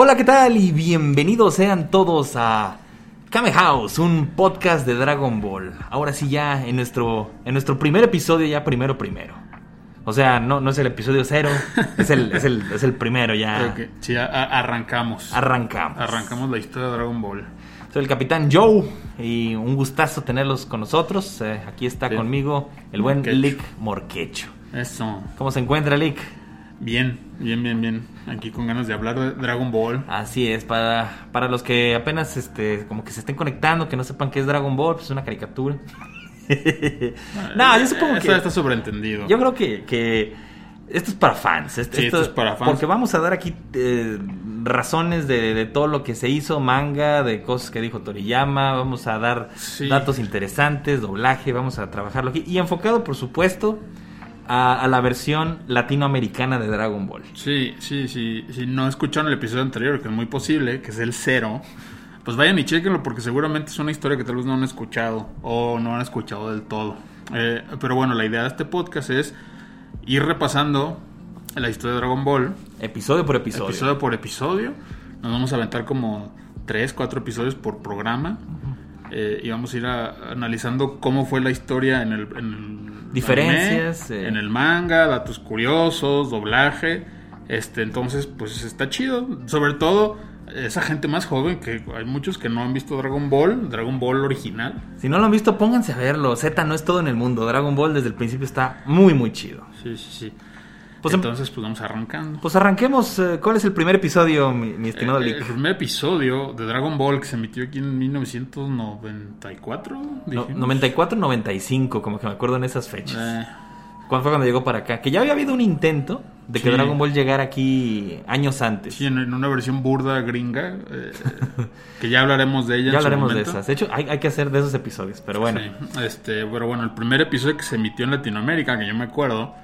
Hola, ¿qué tal? Y bienvenidos sean todos a Kame House, un podcast de Dragon Ball. Ahora sí ya en nuestro, en nuestro primer episodio, ya primero primero. O sea, no, no es el episodio cero, es el, es el, es el primero ya. Sí, a- a- arrancamos. Arrancamos. Arrancamos la historia de Dragon Ball. Soy el capitán Joe y un gustazo tenerlos con nosotros. Eh, aquí está Sí. conmigo el buen Morquecho. Lick Morquecho. Eso. ¿Cómo se encuentra Lick? Bien, bien, bien, bien. Aquí con ganas de hablar de Dragon Ball. Así es, para, para los que apenas este, como que se estén conectando, que no sepan qué es Dragon Ball, pues es una caricatura. no, yo supongo Eso que. está sobreentendido. Yo creo que, que esto es para fans. Esto, Sí, esto es para fans. Porque vamos a dar aquí eh, razones de, de todo lo que se hizo, manga, de cosas que dijo Toriyama. Vamos a dar Sí. datos interesantes, doblaje, vamos a trabajarlo aquí. Y enfocado, por supuesto, a, a la versión latinoamericana de Dragon Ball. Sí, sí, sí. Si no escucharon el episodio anterior, que es muy posible, que es el cero, pues vayan y chequenlo porque seguramente es una historia que tal vez no han escuchado o no han escuchado del todo. Eh, pero bueno, la idea de este podcast es ir repasando la historia de Dragon Ball Episodio por episodio. episodio por episodio. Nos vamos a aventar como 3, 4 episodios por programa. Eh, y vamos a ir a- analizando cómo fue la historia en el, en el Diferencias, anime, eh. en el manga, datos curiosos, doblaje. Este, entonces, pues está chido. Sobre todo, esa gente más joven, que hay muchos que no han visto Dragon Ball, Dragon Ball original. Si no lo han visto, pónganse a verlo. Z no es todo en el mundo. Dragon Ball desde el principio está muy, muy chido. Sí, sí, sí. Pues, em- entonces, pues vamos arrancando. Pues arranquemos. eh, ¿Cuál es el primer episodio, mi, mi estimado Eh, Lick? el primer episodio de Dragon Ball que se emitió aquí en 1994. No, dijimos. 94-95, como que me acuerdo en esas fechas. Eh, ¿Cuándo fue cuando llegó para acá? Que ya había habido un intento de que Sí. Dragon Ball llegara aquí años antes. sí, en, en una versión burda gringa, eh, que ya hablaremos de ella. ya en su hablaremos de momento. esas. De hecho, hay, hay que hacer de esos episodios. Pero bueno, Sí, este, pero bueno, el primer episodio que se emitió en Latinoamérica, que yo me acuerdo,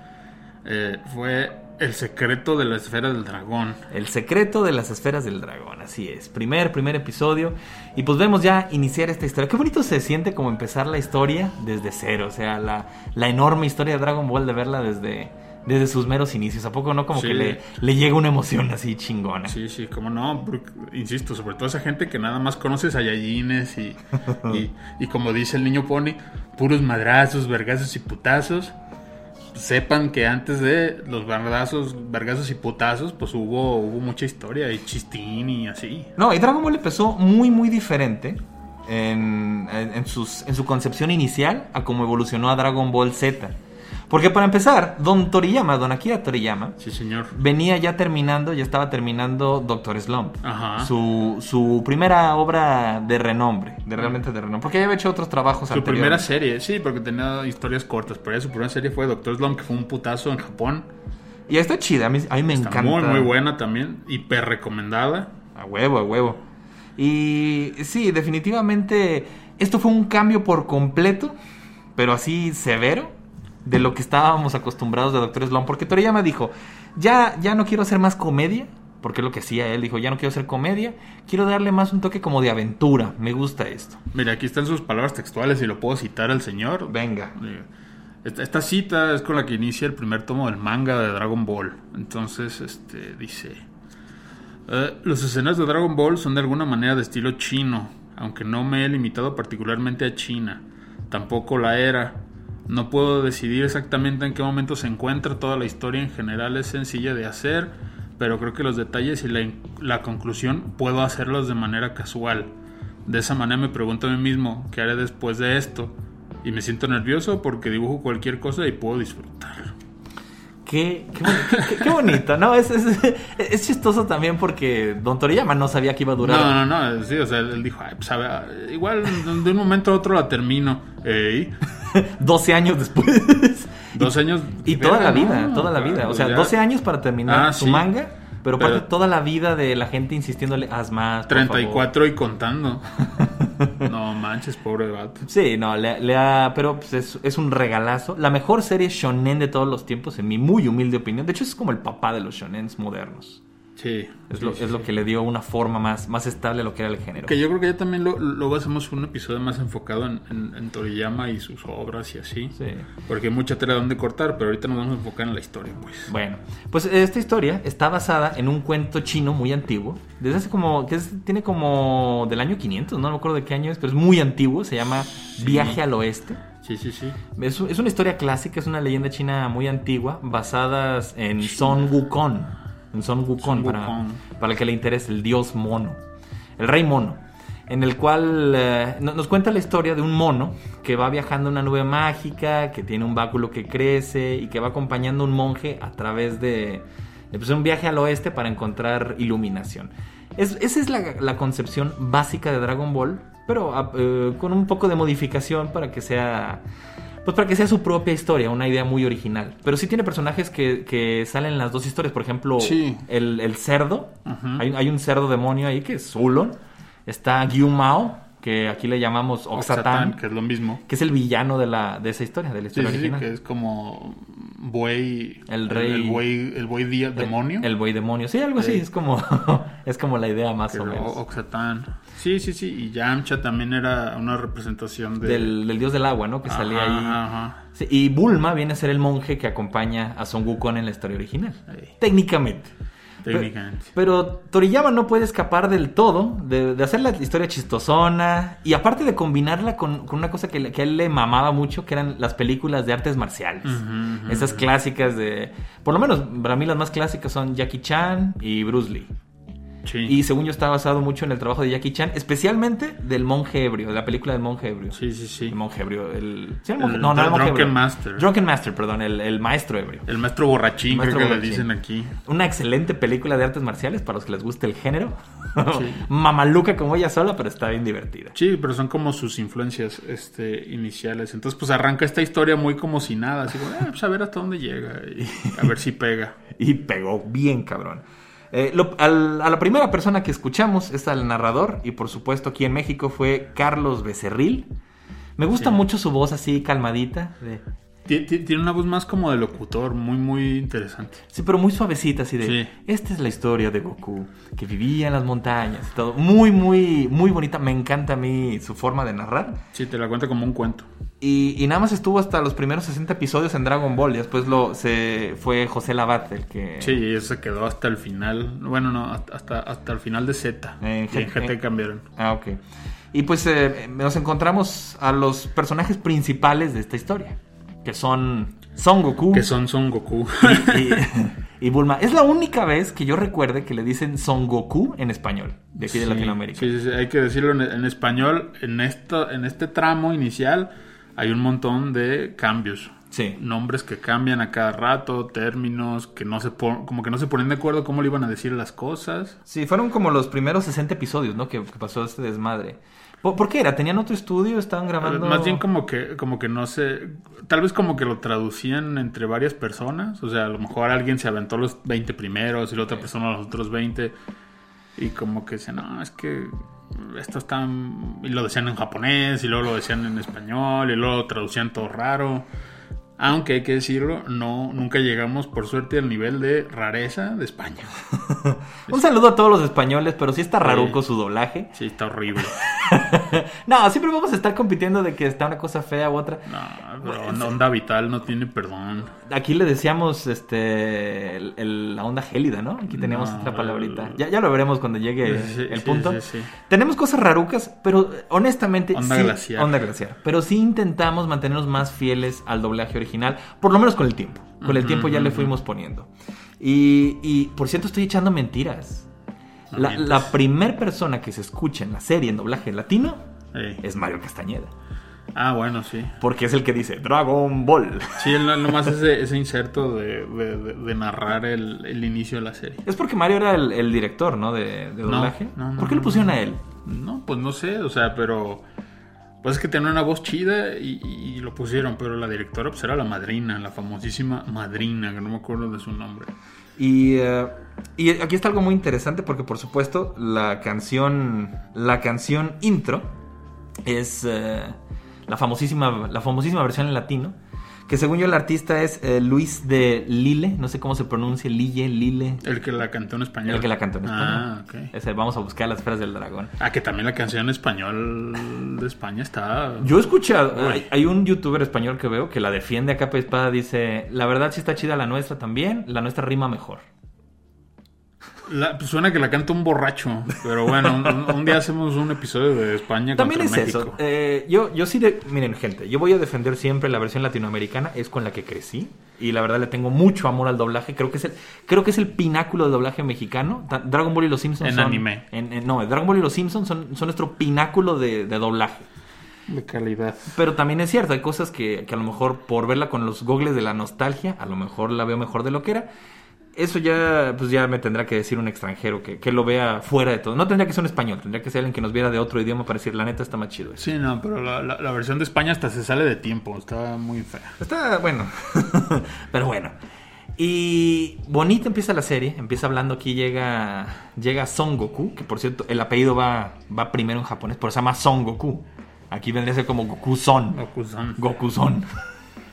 eh, fue El secreto de la esfera del dragón. el secreto de las esferas del dragón. Así es. Primer, primer episodio. Y pues vemos ya iniciar esta historia. Qué bonito se siente como empezar la historia desde cero. O sea, la, la enorme historia de Dragon Ball de verla desde, desde sus meros inicios. ¿A poco no? Como Sí. que le, le llega una emoción así chingona. Sí, sí, como no, porque, insisto, sobre todo esa gente que nada más conoce Saiyajines y, y, y como dice el niño Pony, puros madrazos, vergazos y putazos. Sepan que antes de los vergazos, vergazos y putazos, pues hubo, hubo mucha historia y chistín y así. No, y Dragon Ball empezó muy, muy diferente en, en- en sus, en su concepción inicial a cómo evolucionó a Dragon Ball Z. Porque para empezar, Don Toriyama, Don Akira Toriyama, Sí, señor. venía ya terminando, ya estaba terminando Doctor Slump. Ajá. Su, su primera obra de renombre, de realmente de renombre. Porque ya había hecho otros trabajos Su anteriores. primera serie, sí, porque tenía historias cortas, pero ya su primera serie fue Doctor Slump, que fue un putazo en Japón. Y está chida, a mí, a mí me Está encanta. muy, muy buena también, hiper recomendada. A huevo, a huevo. Y sí, definitivamente esto fue un cambio por completo, pero así severo, de lo que estábamos acostumbrados de Doctor Slump. Porque Toriyama dijo, ya, ya no quiero hacer más comedia, porque es lo que hacía él, dijo, ya no quiero hacer comedia, quiero darle más un toque como de aventura, me gusta esto. Mira, aquí están sus palabras textuales y lo puedo citar al señor. Venga. Eh, Esta, esta cita es con la que inicia el primer tomo del manga de Dragon Ball. Entonces, este dice: "Eh, Las escenas de Dragon Ball son de alguna manera de estilo chino, aunque no me he limitado particularmente a China. Tampoco la era. No puedo decidir exactamente en qué momento se encuentra. Toda la historia en general es sencilla de hacer, pero creo que los detalles y la, la conclusión puedo hacerlos de manera casual. De esa manera me pregunto a mí mismo, ¿qué haré después de esto? Y me siento nervioso porque dibujo cualquier cosa y puedo disfrutar. Qué, qué- qué- qué bonito, ¿no? Es, es, es chistoso también porque Don Toriyama no sabía que iba a durar No, no, no, sí, o sea, él dijo, Ay, pues, a ver, igual de un momento a otro la termino. Ey, 12 años después. dos años. Y toda la vida, ¿no? toda la vida. O sea, Ya 12 años para terminar Ah, su sí. manga, pero aparte Pero- toda la vida de la gente insistiéndole, haz más. por 34 y contando. no manches, pobre vato. favor". Sí, no, le, le ha- pero pues, es, es un regalazo. La mejor serie shonen de todos los tiempos, en mi muy humilde opinión. De hecho, es como el papá de los shonens modernos. Sí. Es, sí, lo, sí, es lo sí. que le dio una forma más, más estable a lo que era el género. Que yo creo que ya también lo- luego hacemos un episodio más enfocado en, en- en Toriyama y sus obras y así. Sí. Porque hay mucha tela donde cortar, pero ahorita nos vamos a enfocar en la historia, pues. Bueno, pues esta historia está basada en un cuento chino muy antiguo. Desde hace como. que es- tiene como. del año 500, no me acuerdo de qué año es, pero es muy antiguo. Se llama Viaje al Oeste. Sí, sí, sí. Es, es una historia clásica, es una leyenda china muy antigua, basadas en Son Wukong. En Son Wukong, Son para, Wukong. para el que le interese, el dios mono. El rey mono. En el cual eh, no- nos cuenta la historia de un mono que va viajando en una nube mágica, que tiene un báculo que crece y que va acompañando a un monje a través de, de, pues, un viaje al oeste para encontrar iluminación. Es- esa es la, la concepción básica de Dragon Ball, pero ah, eh, con un poco de modificación para que sea pues para que sea su propia historia, una idea muy original. Pero sí tiene personajes que, que salen en las dos historias. Por ejemplo, Sí. el, el cerdo. Ujú. hay, hay un cerdo demonio ahí que es Zulon. Está Gyu Mao, que aquí le llamamos Oxatán, que es lo mismo. que es el villano de, la, de esa historia, de la historia sí, sí, original. que es como buey. El rey- El, buey, el buey día, demonio. El, buey demonio. Sí, algo así. Sí. Es como, es como la idea más o menos. Oxatán. Sí, sí, sí. Y Yamcha también era una representación de. Del, del dios del agua, ¿no? Que Ajá, salía ahí. ajá. Sí, y Bulma viene a ser el monje que acompaña a Son Wukong en la historia original. Técnicamente. técnicamente. Pero Toriyama no puede escapar del todo de, de hacer la historia chistosona y aparte de combinarla con, con una cosa que, él le mamaba mucho, que eran las películas de artes marciales. Esas clásicas de... Por lo menos para mí las más clásicas son Jackie Chan y Bruce Lee. Sí. Y según yo está basado mucho en el trabajo de Jackie Chan, especialmente del monje ebrio, de la película del monje ebrio. sí, sí, sí. El monje ebrio, el... ¿sí era el monje? El no, no el monje Drunken ebrio. Master. Drunken Master, perdón, el, el maestro ebrio. El maestro borrachín, maestro creo que borrachín. le dicen aquí. Una excelente película de artes marciales para los que les guste el género. Sí. Mamaluca como ella sola, pero está bien divertida. Sí, pero son como sus influencias este, iniciales. Entonces, pues arranca esta historia muy como si nada. Así como, eh, pues a ver hasta dónde llega y a ver si pega. Y pegó bien, cabrón. Eh, lo- al- a la primera persona que escuchamos es al narrador, y por supuesto aquí en México fue Carlos Becerril. Me gusta Sí. mucho su voz así calmadita. de- Tiene una voz más como de locutor, muy, muy interesante. sí, pero muy suavecita, así de. Sí. Esta es la historia de Goku, que vivía en las montañas y todo. Muy, muy, muy bonita. Me encanta a mí su forma de narrar. Sí, te la cuenta como un cuento. Y, y nada más estuvo hasta los primeros 60 episodios en Dragon Ball. Y después lo, se fue José Labat el que. Sí, y eso se quedó hasta el final. Bueno, no, hasta, hasta, el final de Z. En Y en GT cambiaron. Ah, ok. Y pues eh, nos encontramos a los personajes principales de esta historia. Que son Son Goku Que son Son Goku. y, y Bulma. Es la única vez que yo recuerde que le dicen Son Goku en español. De aquí de Sí, Latinoamérica. Sí, sí, sí, hay que decirlo en, en español. En, esto, en este tramo inicial hay un montón de cambios. Sí. Nombres que cambian a cada rato, términos que no se pon- como que no se ponen de acuerdo cómo le iban a decir las cosas. Sí, fueron como los primeros 60 episodios, ¿no? Que, que pasó este desmadre. ¿Por, qué era? ¿Tenían otro estudio? ¿Estaban grabando? Más bien como que, como que no sé, tal vez como que lo traducían entre varias personas, o sea, a lo mejor alguien se aventó los 20 primeros y la otra persona los otros 20 y como que decían, no, es que esto está, y lo decían en japonés y luego lo decían en español y luego lo traducían todo raro. Aunque hay que decirlo, no, nunca llegamos por suerte al nivel de rareza de España. Un saludo a todos los españoles, pero sí está raruco su doblaje. Sí, está horrible. no, siempre vamos a estar compitiendo de que está una cosa fea u otra. No, pero Onda Vital no tiene perdón. Aquí le decíamos este el- el- la onda gélida, ¿no? Aquí teníamos No, otra palabrita. Ya, ya lo veremos cuando llegue Sí, el sí, punto. sí, sí. Tenemos cosas rarucas, pero honestamente Onda sí- glaciar. Onda glaciar. Pero sí intentamos mantenernos más fieles al doblaje original, por lo menos con el tiempo. Con el tiempo ya le fuimos poniendo. Y, y, por cierto, estoy echando mentiras. No La, la primer persona que se escucha en la serie en doblaje latino es Mario Castañeda. Ah, bueno, sí. Porque es el que dice Dragon Ball. Sí, él no- nomás ese, ese inserto de, de- de- de narrar el, el inicio de la serie. Es porque Mario era el, el director, ¿no? De, doblaje. no, no, ¿Por qué le no, pusieron a él? No, pues no sé, o sea, pero... Pues es que tenía una voz chida y, lo pusieron, pero la directora pues era la madrina, la famosísima madrina, que no me acuerdo de su nombre. Y, eh, y aquí está algo muy interesante porque por supuesto la canción, la canción intro es eh, la, famosísima, la famosísima versión en latino Que según yo el artista es eh, Luis de Lille, no sé cómo se pronuncia, Lille, Lille. El que la cantó en español. El que la cantó en español. Ah, ok. Es el Vamos a buscar las esferas del dragón. Ah, que también la canción en español de España está... Yo he escuchado, hay, hay un youtuber español que veo que la defiende a capa y espada, dice, la verdad sí está chida la nuestra también, la nuestra rima mejor. La- pues suena que la canta un borracho, pero bueno, un, un día hacemos un episodio de España También es contra México. eso. eh, yo, yo sí, de, miren gente, yo voy a defender siempre la versión latinoamericana, es con la que crecí y la verdad le tengo mucho amor al doblaje. Creo que es el, creo que es el pináculo del doblaje mexicano. Dragon Ball y los Simpsons En son, anime. en- en- no, Dragon Ball y los Simpsons son, son nuestro pináculo de, de doblaje. De calidad. Pero también es cierto, hay cosas que, que a lo mejor por verla con los gogles de la nostalgia, a lo mejor la veo mejor de lo que era. Eso ya, pues ya me tendrá que decir un extranjero que, que lo vea fuera de todo. No tendría que ser un español, tendría que ser alguien que nos viera de otro idioma para decir, la neta está más chido eso. Sí, no, pero la, la- la versión de España hasta se sale de tiempo, está muy fea. Está bueno, pero bueno. Y bonita empieza la serie, empieza hablando aquí, llega, llega Son Goku, que por cierto el apellido va, va primero en japonés, pero se llama Son Goku. Aquí vendría a ser como Goku Son. Goku-san. Goku Son.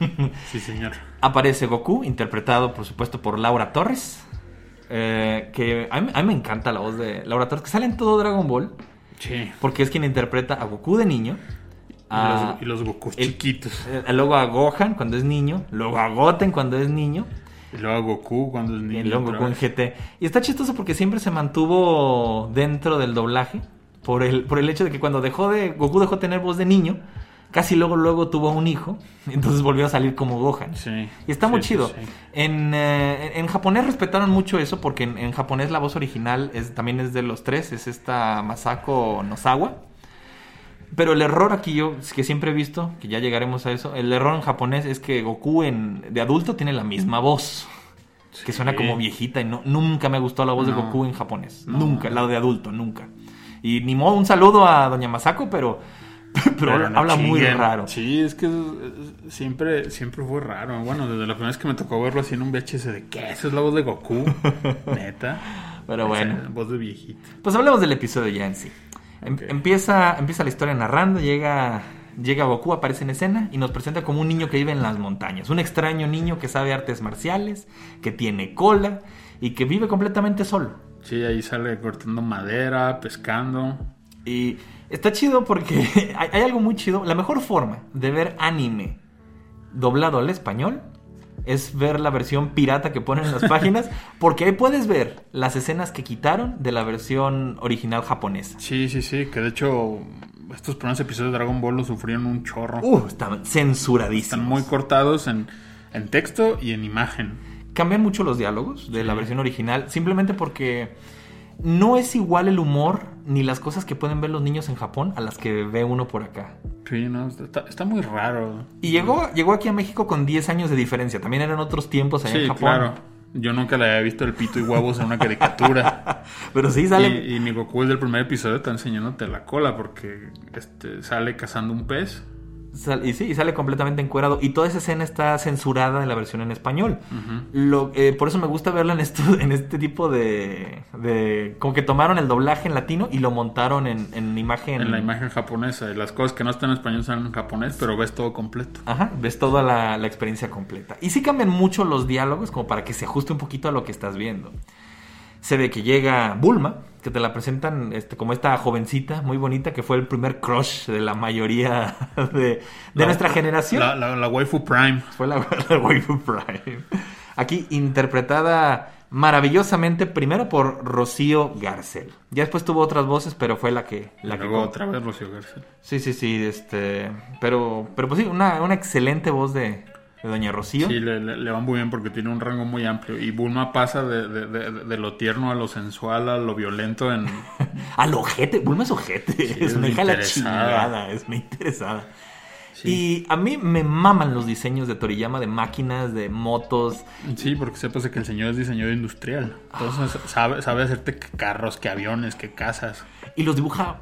Sí, señor. Aparece Goku, interpretado por supuesto por Laura Torres. eh, que a mí, a mí me encanta la voz de Laura Torres, que sale en todo Dragon Ball, Sí. porque es quien interpreta a Goku de niño. Y los, y los Goku el- chiquitos. eh, luego a Gohan cuando es niño, luego a Goten cuando es niño, Y luego a Goku cuando es niño. y luego Goku en. GT. Y está chistoso porque siempre se mantuvo dentro del doblaje, por el, por el hecho de que cuando dejó de, Goku dejó de tener voz de niño, casi luego luego tuvo un hijo, entonces volvió a salir como Gohan. Sí. Y está Sí, muy chido. sí. En, eh, en japonés respetaron mucho eso porque en, en japonés la voz original es, también es de los tres, es esta Masako Nozawa. Pero el error aquí yo, que siempre he visto, que ya llegaremos a eso, el error en japonés es que Goku en, de adulto tiene la misma voz. Que suena como viejita y no, nunca me gustó la voz de. Goku en japonés. No. Nunca, la de adulto, nunca. Y ni modo, un saludo a Doña Masako, pero, pero, Pero no habla muy raro. Sí, es que siempre, siempre fue raro. Bueno, desde la primera vez que me tocó verlo así en un VHS de ¿qué? Esa es la voz de Goku. Neta. Pero bueno. Esa voz de viejito. Pues hablemos del episodio ya en sí. Em-. Empieza, empieza la historia narrando, llega, llega Goku, aparece en escena y nos presenta como un niño que vive en las montañas. Un extraño niño que sabe artes marciales, que tiene cola y que vive completamente solo. Sí, ahí sale cortando madera, pescando. Y está chido porque hay, algo muy chido. La mejor forma de ver anime doblado al español es ver la versión pirata que ponen en las páginas, porque ahí puedes ver las escenas que quitaron de la versión original japonesa. Sí, sí, sí, que de hecho estos primeros episodios de Dragon Ball lo sufrieron un chorro. Uh, están censuradísimos. Están muy cortados en, en texto y en imagen. Cambian mucho los diálogos de la versión original, simplemente porque no es igual el humor ni las cosas que pueden ver los niños en Japón a las que ve uno por acá. Sí, no, está, está muy raro. Y llegó, llegó aquí a México con 10 años de diferencia. También eran otros tiempos allá Sí, en Japón. claro. Yo nunca le había visto el pito y huevos en una caricatura. Pero sí sale. Y, y mi Goku desde el primer episodio está enseñándote la cola porque este, sale cazando un pez. Y sí, y sale completamente encuerado. Y toda esa escena está censurada en la versión en español. Lo, eh, por eso me gusta verla en, esto, en este tipo de, de... Como que tomaron el doblaje en latino y lo montaron en, en imagen... En la imagen japonesa. Y las cosas que no están en español salen en japonés, pero ves todo completo. Ajá, ves toda la, la experiencia completa. Y sí cambian mucho los diálogos como para que se ajuste un poquito a lo que estás viendo. Se ve que llega Bulma, que te la presentan este, como esta jovencita muy bonita que fue el primer crush de la mayoría de, de La- nuestra generación. La, la, la waifu prime. Fue la, waifu prime. Aquí interpretada maravillosamente primero por Rocío Garcel. Ya después tuvo otras voces, pero fue la que... La que otra vez Rocío García. Sí, sí, sí, este... Pero, pero pues sí, una, una excelente voz de, de Doña Rocío. Sí, le, le- le va muy bien porque tiene un rango muy amplio. Y Bulma pasa de, de- de- de lo tierno a lo sensual a lo violento en... Al ojete, Bulma es ojete. es es una hija la chingada, es muy interesada. Sí. Y a mí me maman los diseños de Toriyama de máquinas, de motos. Sí, porque sepas que el señor es diseñador industrial. Entonces sabe, sabe hacerte que carros, que aviones, que casas. Y los dibuja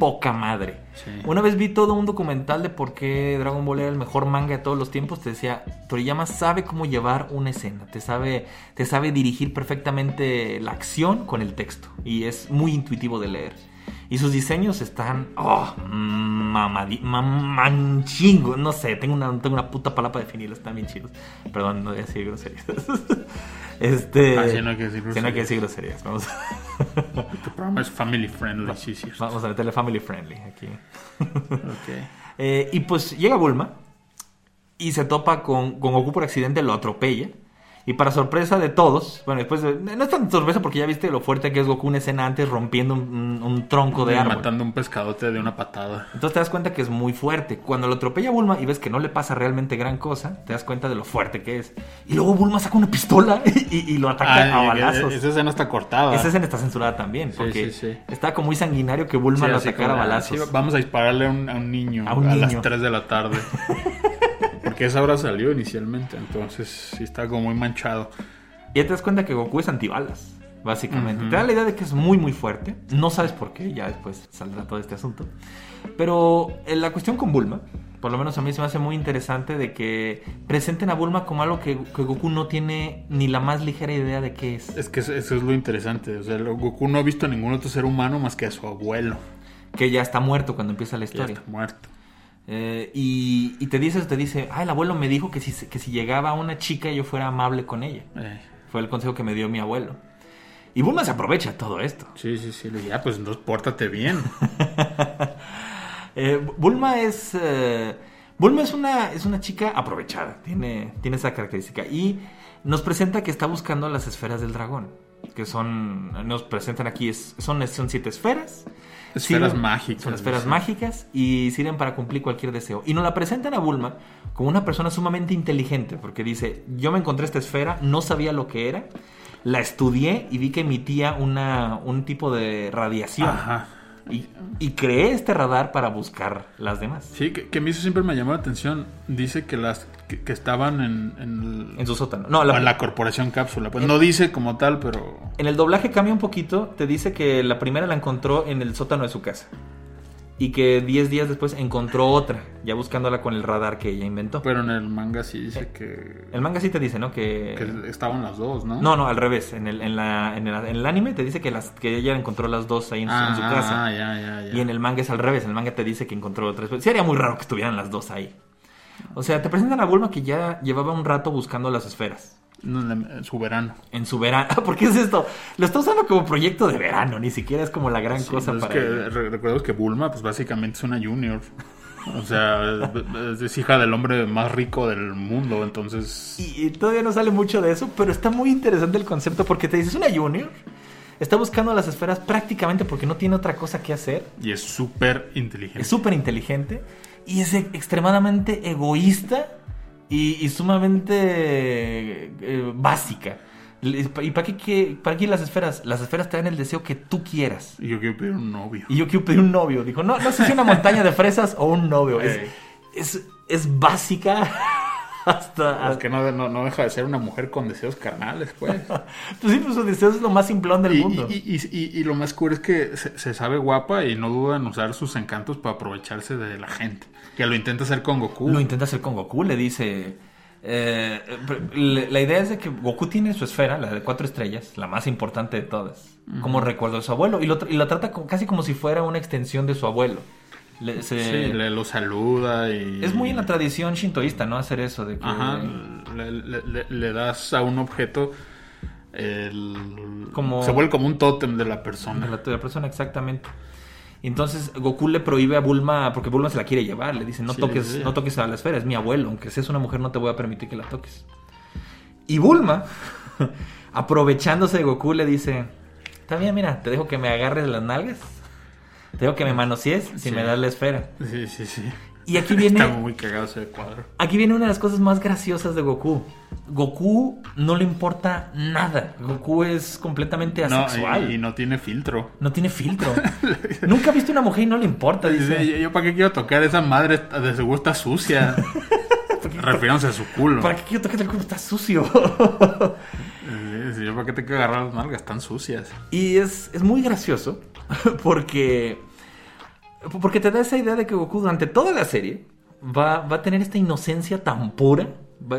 poca madre. Sí. Una vez vi todo un documental de por qué Dragon Ball era el mejor manga de todos los tiempos. Te decía, Toriyama sabe cómo llevar una escena. Te sabe, te sabe dirigir perfectamente la acción con el texto. Y es muy intuitivo de leer. Y sus diseños están. ¡Oh! Mamadi, manchingo. No sé, tengo una, tengo una puta palabra para definirlos. Están bien chidos. Perdón, no voy a decir groserías. este. Ah, sí, no hay que decir Sí, no hay que decir groserías. Vamos, programa es family friendly, sí, sí. vamos a meterle family friendly aquí. Ok. Eh, y pues llega Bulma y se topa con, con Goku por accidente, lo atropella. Y para sorpresa de todos, bueno, después de- no es tan sorpresa porque ya viste lo fuerte que es Goku una escena antes rompiendo un, un- un tronco de árbol. Matando un pescadote de una patada. Entonces te das cuenta que es muy fuerte. Cuando lo atropella Bulma y ves que no le pasa realmente gran cosa, te das cuenta de lo fuerte que es. Y luego Bulma saca una pistola y, y lo ataca a Ah, balazos. esa escena está cortada. Esa escena está censurada también, porque sí, sí. está como muy sanguinario que Bulma lo atacara a como, balazos. vamos a dispararle a un, a un niño A a, un las niño. 3 de la tarde. Porque esa hora salió inicialmente, entonces sí está como muy manchado. Y ya te das cuenta que Goku es antibalas, básicamente. Te da la idea de que es muy, muy fuerte. No sabes por qué, ya después saldrá todo este asunto. Pero eh, la cuestión con Bulma, por lo menos a mí se me hace muy interesante de que presenten a Bulma como algo que, que Goku no tiene ni la más ligera idea de qué es. Es que eso, eso es lo interesante. O sea, Goku no ha visto a ningún otro ser humano más que a su abuelo. Que ya está muerto cuando empieza la Que ya historia. está muerto. Eh, y, y te dice, te dice, ah, el abuelo me dijo que si, que si llegaba una chica yo fuera amable con ella. Eh, Fue el consejo que me dio mi abuelo. Y Bulma se aprovecha todo esto. sí, sí, sí. Le dije, ah, pues entonces pórtate bien. Eh, Bulma es. eh, Bulma es una, es una chica aprovechada. Tiene, tiene esa característica. Y nos presenta que está buscando las esferas del dragón. Que son. Nos presentan aquí. es- son, son siete esferas. Esferas Sirven- mágicas. Son esferas mágicas y sirven para cumplir cualquier deseo. Y nos la presentan a Bulma como una persona sumamente inteligente. Porque dice: Yo me encontré esta esfera, no sabía lo que era. La estudié y vi que emitía una, un tipo de radiación. Ajá. Y, y creé este radar para buscar las demás. Sí, que, que a mí eso siempre me llamó la atención. Dice que las que, que estaban en, en, el- En su sótano. No, la- en la corporación cápsula. Pues no dice como tal, pero en el doblaje cambia un poquito. Te dice que la primera la encontró en el sótano de su casa. Y que 10 días después encontró otra, ya buscándola con el radar que ella inventó. pero en el manga sí dice que, El manga sí te dice, ¿no? Que... que estaban las dos, ¿no? No, no, al revés. En el, en la- en el, en el anime te dice que, las, que ella encontró las dos ahí en, su- en su Ah, casa. ah, ya, ya, ya. Y en el manga es al revés. En el manga te dice que encontró otras. Sería muy raro que estuvieran las dos ahí. O sea, te presentan a Bulma que ya llevaba un rato buscando las esferas. En su verano. En su verano. ¿Por qué es esto? Lo está usando como proyecto de verano. Ni siquiera es como la gran Sí, cosa para que ella. re- recuerdo que Bulma, pues básicamente es una junior. O sea, es, hija del hombre más rico del mundo, entonces... Y, y todavía no sale mucho de eso, pero está muy interesante el concepto porque te dices, una junior está buscando las esferas prácticamente porque no tiene otra cosa que hacer. Y es súper inteligente. Es súper inteligente y es e- extremadamente egoísta y, y sumamente eh, básica. ¿Y para qué, qué- para qué las esferas? Las esferas te dan el deseo que tú quieras. Y yo quiero pedir un novio. Y yo quiero pedir un novio. Dijo, no, no sé si una montaña de fresas o un novio. Es, Ey. es, es básica hasta... Es que no, no, no deja de ser una mujer con deseos carnales, pues. Pues sí, pues su deseo es lo más simplón del Y, mundo. y- y- y- y lo más cool es que se, se sabe guapa y no duda en usar sus encantos para aprovecharse de la gente. Que lo intenta hacer con Goku. Lo intenta hacer con Goku, le dice... eh, la idea es de que Goku tiene su esfera, la de cuatro estrellas, la más importante de todas, como recuerdo de su abuelo, y lo, y lo trata casi como si fuera una extensión de su abuelo. Le- se- Sí, le lo saluda y... Es muy en la tradición shintoísta, ¿no? Hacer eso de que... Ajá, le, le- le- das a un objeto el... Como- Se vuelve como un tótem de la de persona. la, de la persona, exactamente. Entonces Goku le prohíbe a Bulma, porque Bulma se la quiere llevar, le dice, no, Sí, toques, sí. no toques a la esfera, es mi abuelo, aunque seas una mujer no te voy a permitir que la toques. Y Bulma, aprovechándose de Goku, le dice, está bien, mira, te dejo que me agarres las nalgas, te dejo que me manosees si Sí. me das la esfera. Sí, sí, sí. Y aquí viene... Está muy cagado ese cuadro. Aquí viene una de las cosas más graciosas de Goku. Goku no le importa nada. Goku es completamente No, asexual. y, y no tiene filtro. No tiene filtro. Nunca ha visto una mujer y no le importa, Dice, dice. yo, yo para qué quiero tocar esa madre, de seguro está sucia. Refiriéndose a su culo. ¿Para qué quiero tocar el culo? Está sucio. Sí, yo para qué te quiero agarrar las nalgas, están sucias. y es, es muy gracioso porque, porque te da esa idea de que Goku durante toda la serie va, va a tener esta inocencia tan pura.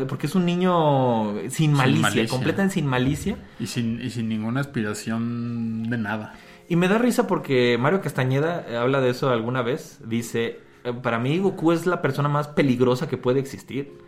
Porque es un niño sin malicia, malicia. completamente sin malicia. Y sin, y sin ninguna aspiración de nada. Y me da risa porque Mario Castañeda eh, habla de eso alguna vez. Dice, eh, para mí Goku es la persona más peligrosa que puede existir.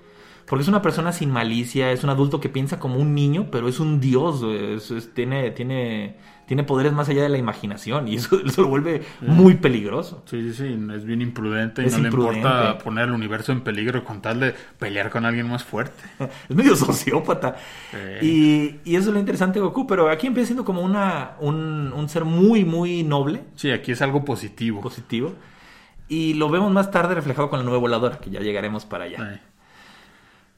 Porque es una persona sin malicia, es un adulto que piensa como un niño, pero es un dios, güey. Es- es- tiene, tiene, tiene poderes más allá de la imaginación y eso, eso lo vuelve muy peligroso. Sí, sí, sí, es bien imprudente y Es no imprudente. le importa poner el universo en peligro con tal de pelear con alguien más fuerte. Es medio sociópata. Sí. Y, y eso es lo interesante de Goku, pero aquí empieza siendo como una, un, un ser muy, muy noble, Sí, aquí es algo positivo. positivo. Y lo vemos más tarde reflejado con la nueva voladora, que ya llegaremos para allá. Sí.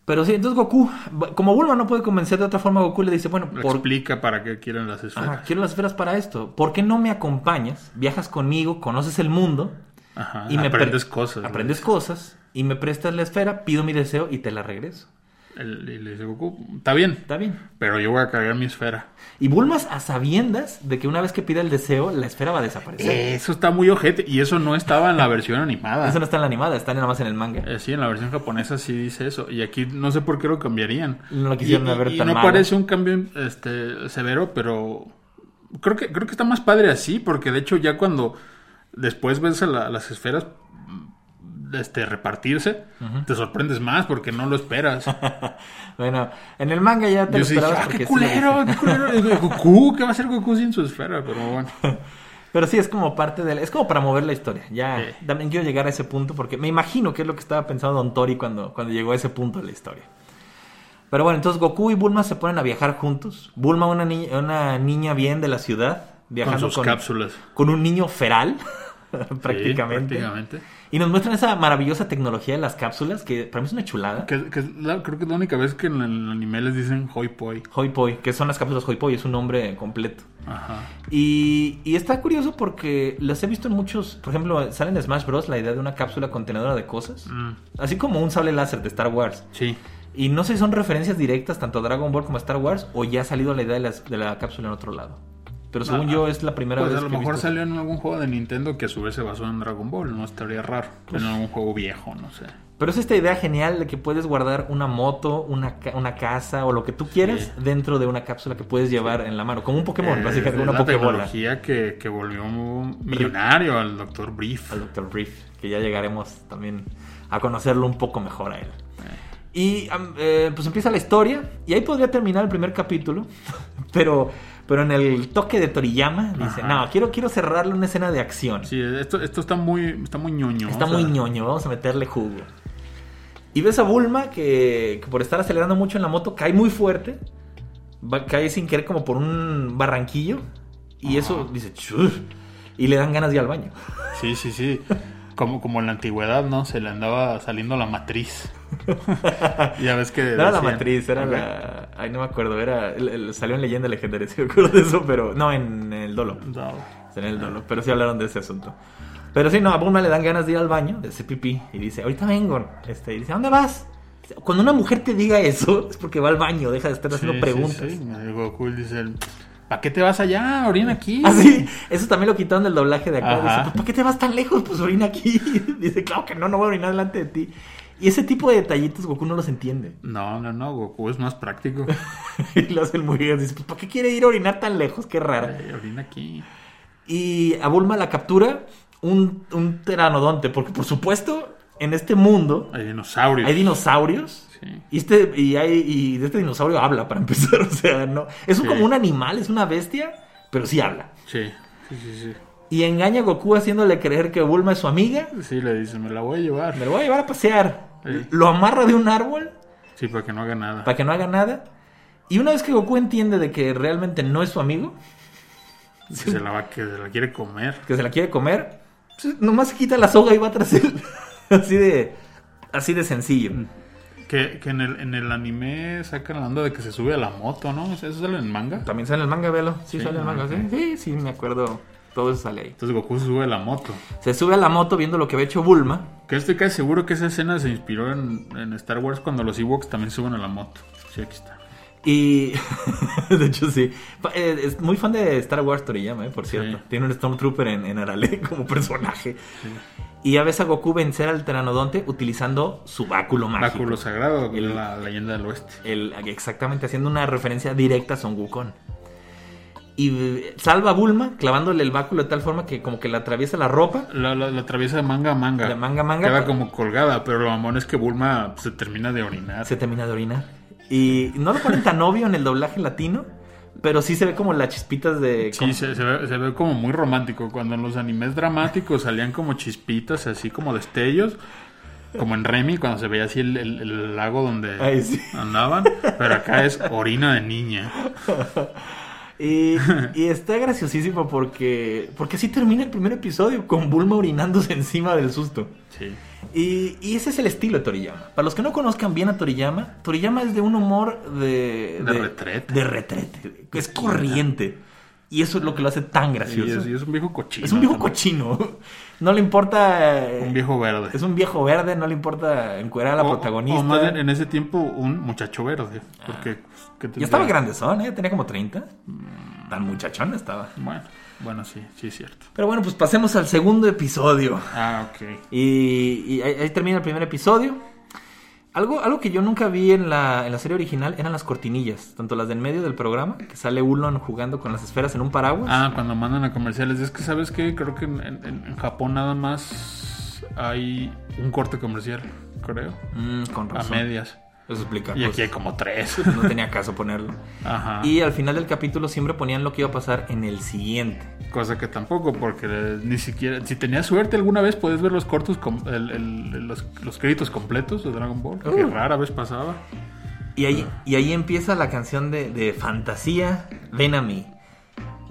Pero sí, entonces Goku, como Bulma no puede convencer de otra forma, Goku le dice, bueno, por, explica para qué quieren las esferas. Ajá, quiero las esferas para esto. ¿Por qué no me acompañas? Viajas conmigo, conoces el mundo Ajá, y me pre- aprendes cosas. Aprendes cosas y me prestas la esfera, pido mi deseo y te la regreso. Y le dice Goku, está bien, Está bien. pero yo voy a cargar mi esfera. Y Bulma a sabiendas de que una vez que pida el deseo, la esfera va a desaparecer. Eso está muy ojete y eso no estaba en la versión animada. Eso no está en la animada, está nada más en el manga. Eh, sí, en la versión japonesa sí dice eso. Y aquí no sé por qué lo cambiarían. No lo quisieron y, haber y tan no malo. parece un cambio este, severo, pero creo que, creo que está más padre así, porque de hecho ya cuando después ves a la- las esferas este, repartirse, te sorprendes más porque no lo esperas. Bueno, en el manga ya te Yo lo sí dije, esperabas ah, qué culero, qué culero. Goku, ¿qué va a hacer Goku sin su esfera? Pero bueno. Pero sí, es como parte del... Es como para mover la historia. Ya, Sí. también quiero llegar a ese punto porque me imagino que es lo que estaba pensando Don Tori cuando, cuando llegó a ese punto de la historia. Pero bueno, entonces Goku y Bulma se ponen a viajar juntos. Bulma, una, ni- una niña bien de la ciudad, Con viajando sus con, cápsulas. con un niño feral, Sí, prácticamente. prácticamente. Y nos muestran esa maravillosa tecnología de las cápsulas, que para mí es una chulada. Que, que es la- creo que es la única vez que en el anime les dicen hoi poi. Hoi Poi, que son las cápsulas Hoi Poi, es un nombre completo. Ajá. Y, y está curioso porque las he visto en muchos, por ejemplo, sale en Smash Bros. la idea de una cápsula contenedora de cosas, Mm, así como un sable láser de Star Wars. sí. Y no sé si son referencias directas tanto a Dragon Ball como a Star Wars o ya ha salido la idea de, las- de la cápsula en otro lado. Pero según Ah, yo es la primera Pues vez a lo mejor visto. salió en algún juego de Nintendo que a su vez se basó en Dragon Ball. No estaría raro. Pues en algún juego viejo, no sé. Pero es esta idea genial de que puedes guardar una moto, una, ca- una casa o lo que tú quieras Sí. dentro de una cápsula que puedes llevar en la mano, como un Pokémon, Eh, básicamente, es una la Pokébola. tecnología que, que volvió millonario al Dr. Brief. al Dr. Brief, que ya llegaremos también a conocerlo un poco mejor a él. Y am, eh, pues empieza la historia, y ahí podría terminar el primer capítulo, pero, pero en el toque de Toriyama dice, Ajá. no, quiero, quiero cerrarle una escena de acción. Sí, esto, esto está muy está muy ñoño. Está sea, muy ñoño, vamos a meterle jugo. Y ves a Bulma que, que por estar acelerando mucho en la moto cae muy fuerte, va, cae sin querer como por un barranquillo, y Ajá. eso dice, "Chur", y le dan ganas de ir al baño. Sí, sí, sí. Como, como en la antigüedad, ¿no? Se le andaba saliendo la matriz. ya ves que. No era la matriz, era la. Ay, no me acuerdo. Era, el- el- salió en Leyenda Legendaria, sí me acuerdo de eso, pero. No, en el Dolo. No. En el Dolo. Pero sí hablaron de ese asunto. Pero sí, no, a Bulma le dan ganas de ir al baño, de hacer pipí, y dice, ahorita vengo. Este, y dice, ¿a dónde vas? Cuando una mujer te diga eso, es porque va al baño, deja de estar haciendo Sí, preguntas. Sí, sí. Goku dice: ¿Para qué te vas allá? Orina aquí. Ah, sí, eso también lo quitaron del doblaje de acá. Ajá. Dice, ¿para qué te vas tan lejos? Pues orina aquí. Dice, claro que no, no voy a orinar delante de ti. Y ese tipo de detallitos Goku no los entiende. No, no, no. Goku es más práctico. y lo hace el muy bien. Dice, pues, ¿para qué quiere ir a orinar tan lejos? Qué raro. Ay, orina aquí. Y a Bulma la captura un, un pteranodonte, porque por supuesto, en este mundo Hay dinosaurios. hay dinosaurios. Sí. Y, este, y, hay, y de este dinosaurio habla para empezar. O sea, no. Es Sí. como un animal, es una bestia, pero sí habla. Sí, sí, sí, sí. Y engaña a Goku haciéndole creer que Bulma es su amiga. Sí, le dice: Me la voy a llevar. Me lo voy a llevar a pasear. Sí. Lo amarra de un árbol Sí, para que no haga nada. para que no haga nada. Y una vez que Goku entiende de que realmente no es su amigo, Que se la va, que se la quiere comer. que se la quiere comer, pues, nomás se quita la soga y va tras él. así de así de sencillo. Que, que en, el, en el anime sacan hablando de que se sube a la moto, ¿no? ¿Eso sale en manga? También sale en el manga, velo. Sí, Sí, sale en el manga, sí. Sí, sí, me acuerdo. Todo eso sale ahí. Entonces Goku se sube a la moto. Se sube a la moto viendo lo que había hecho Bulma. Que estoy casi seguro que esa escena se inspiró en, en Star Wars cuando los Ewoks también suben a la moto. Sí, aquí está. Y. de hecho, sí. Eh, Es muy fan de Star Wars Toriyama, eh, por cierto. Sí. Tiene un Stormtrooper en, en Arale como personaje. Y ya ves a Goku vencer al pteranodonte utilizando su báculo mágico. Báculo sagrado, El- la leyenda del oeste. El- exactamente, haciendo una referencia directa a Son Wukong. Y salva a Bulma clavándole el báculo de tal forma que como que le atraviesa la ropa. La, la- la atraviesa de manga a manga. De manga a manga. Queda como colgada, pero lo mamón es que Bulma se termina de orinar. Se termina de orinar. Y no lo ponen tan obvio en el doblaje latino, pero sí se ve como las chispitas de... Sí, como- se, se ve, se ve como muy romántico. Cuando en los animes dramáticos salían como chispitas, así como destellos. Como en Remy, cuando se veía así el, el- el lago donde Ay, sí. andaban. Pero acá es orina de niña. Y, y está graciosísimo porque, porque así termina el primer episodio con Bulma orinándose encima del susto. Sí. Y, y ese es el estilo de Toriyama. Para los que no conozcan bien a Toriyama, Toriyama es de un humor de... De retrete. De retrete. Es corriente. Y eso es lo que lo hace tan gracioso. es, y es un viejo cochino. es un viejo cochino. No le importa... eh, Un viejo verde. Es un viejo verde, no le importa encuerar a la O- protagonista. O más bien, en ese tiempo, un muchacho verde. Porque. pues, ¿qué Ya tendría? estaba grandezón, ¿eh? Tenía como 30. Tan muchachón estaba. Bueno, bueno, sí, sí es cierto. Pero bueno, pues pasemos al segundo episodio. Ah, ok. Y, y ahí, ahí termina el primer episodio. Algo, algo que yo nunca vi en la, en la serie original eran las cortinillas, tanto las del medio del programa, que sale Ulon jugando con las esferas en un paraguas. Ah, cuando mandan a comerciales. Es que, ¿sabes qué? Creo que en, en- en Japón nada más hay un corte comercial, creo. Mm, con A razón. medias. Eso explica. Y pues, aquí hay como tres. no tenía caso ponerlo. Ajá. Y al final del capítulo siempre ponían lo que iba a pasar en el siguiente. Cosa que tampoco, porque ni siquiera. Si tenías suerte alguna vez, puedes ver los cortos, com- el- el- los, los créditos completos de Dragon Ball. Que Uh. rara vez pasaba. Y ahí, y ahí empieza la canción de, de fantasía, Ven a mí.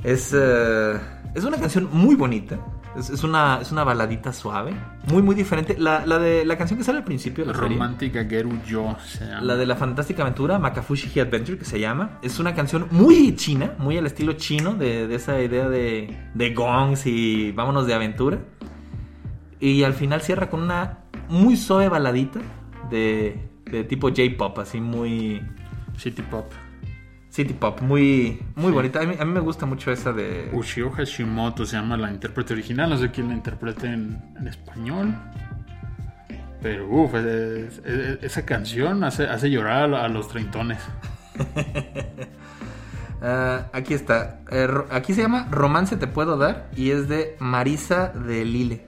Es, eh, es una canción muy bonita. Es, es una, es una baladita suave. Muy, muy diferente. La, la de la canción que sale al principio de la serie. Romántica Geru Yo se llama. La de la fantástica aventura, Makafushi Adventure, que se llama. Es una canción muy china, muy al estilo chino, de, de esa idea de, de gongs y vámonos de aventura. Y al final cierra con una muy suave baladita de, de tipo J-pop, así muy City Pop. City pop, muy, muy Sí. bonita. A mí, a mí me gusta mucho esa de. Ushio Hashimoto se llama la intérprete original. No sé quién la interprete en, en español. Pero uff, esa canción hace, hace llorar a, lo- a los treintones. Ah, aquí está. Eh, aquí se llama Romance Te Puedo Dar y es de Marisa de Lille.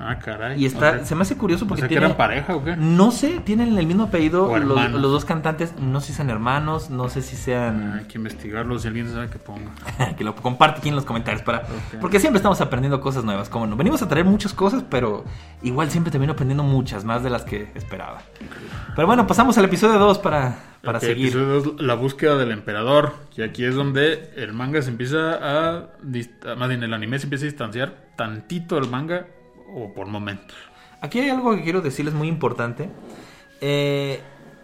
Ah, caray. Y está, O sea, se me hace curioso o porque sea, que tiene- eran pareja o qué? No sé, tienen el mismo apellido O los, dos cantantes. No sé si sean hermanos, no sé si Hay sean. que investigarlo si alguien sabe que ponga. que lo comparte aquí en los comentarios para. Porque siempre estamos aprendiendo cosas nuevas. Como no, venimos a traer muchas cosas, pero igual siempre termino aprendiendo muchas más de las que esperaba. Pero bueno, pasamos al episodio 2 para, para Ok, seguir. episodio dos, la búsqueda del emperador. Y aquí es donde el manga se empieza a. Más bien, el anime se empieza a distanciar tantito del manga o por momentos. Aquí hay algo que quiero decirles muy importante. Eh,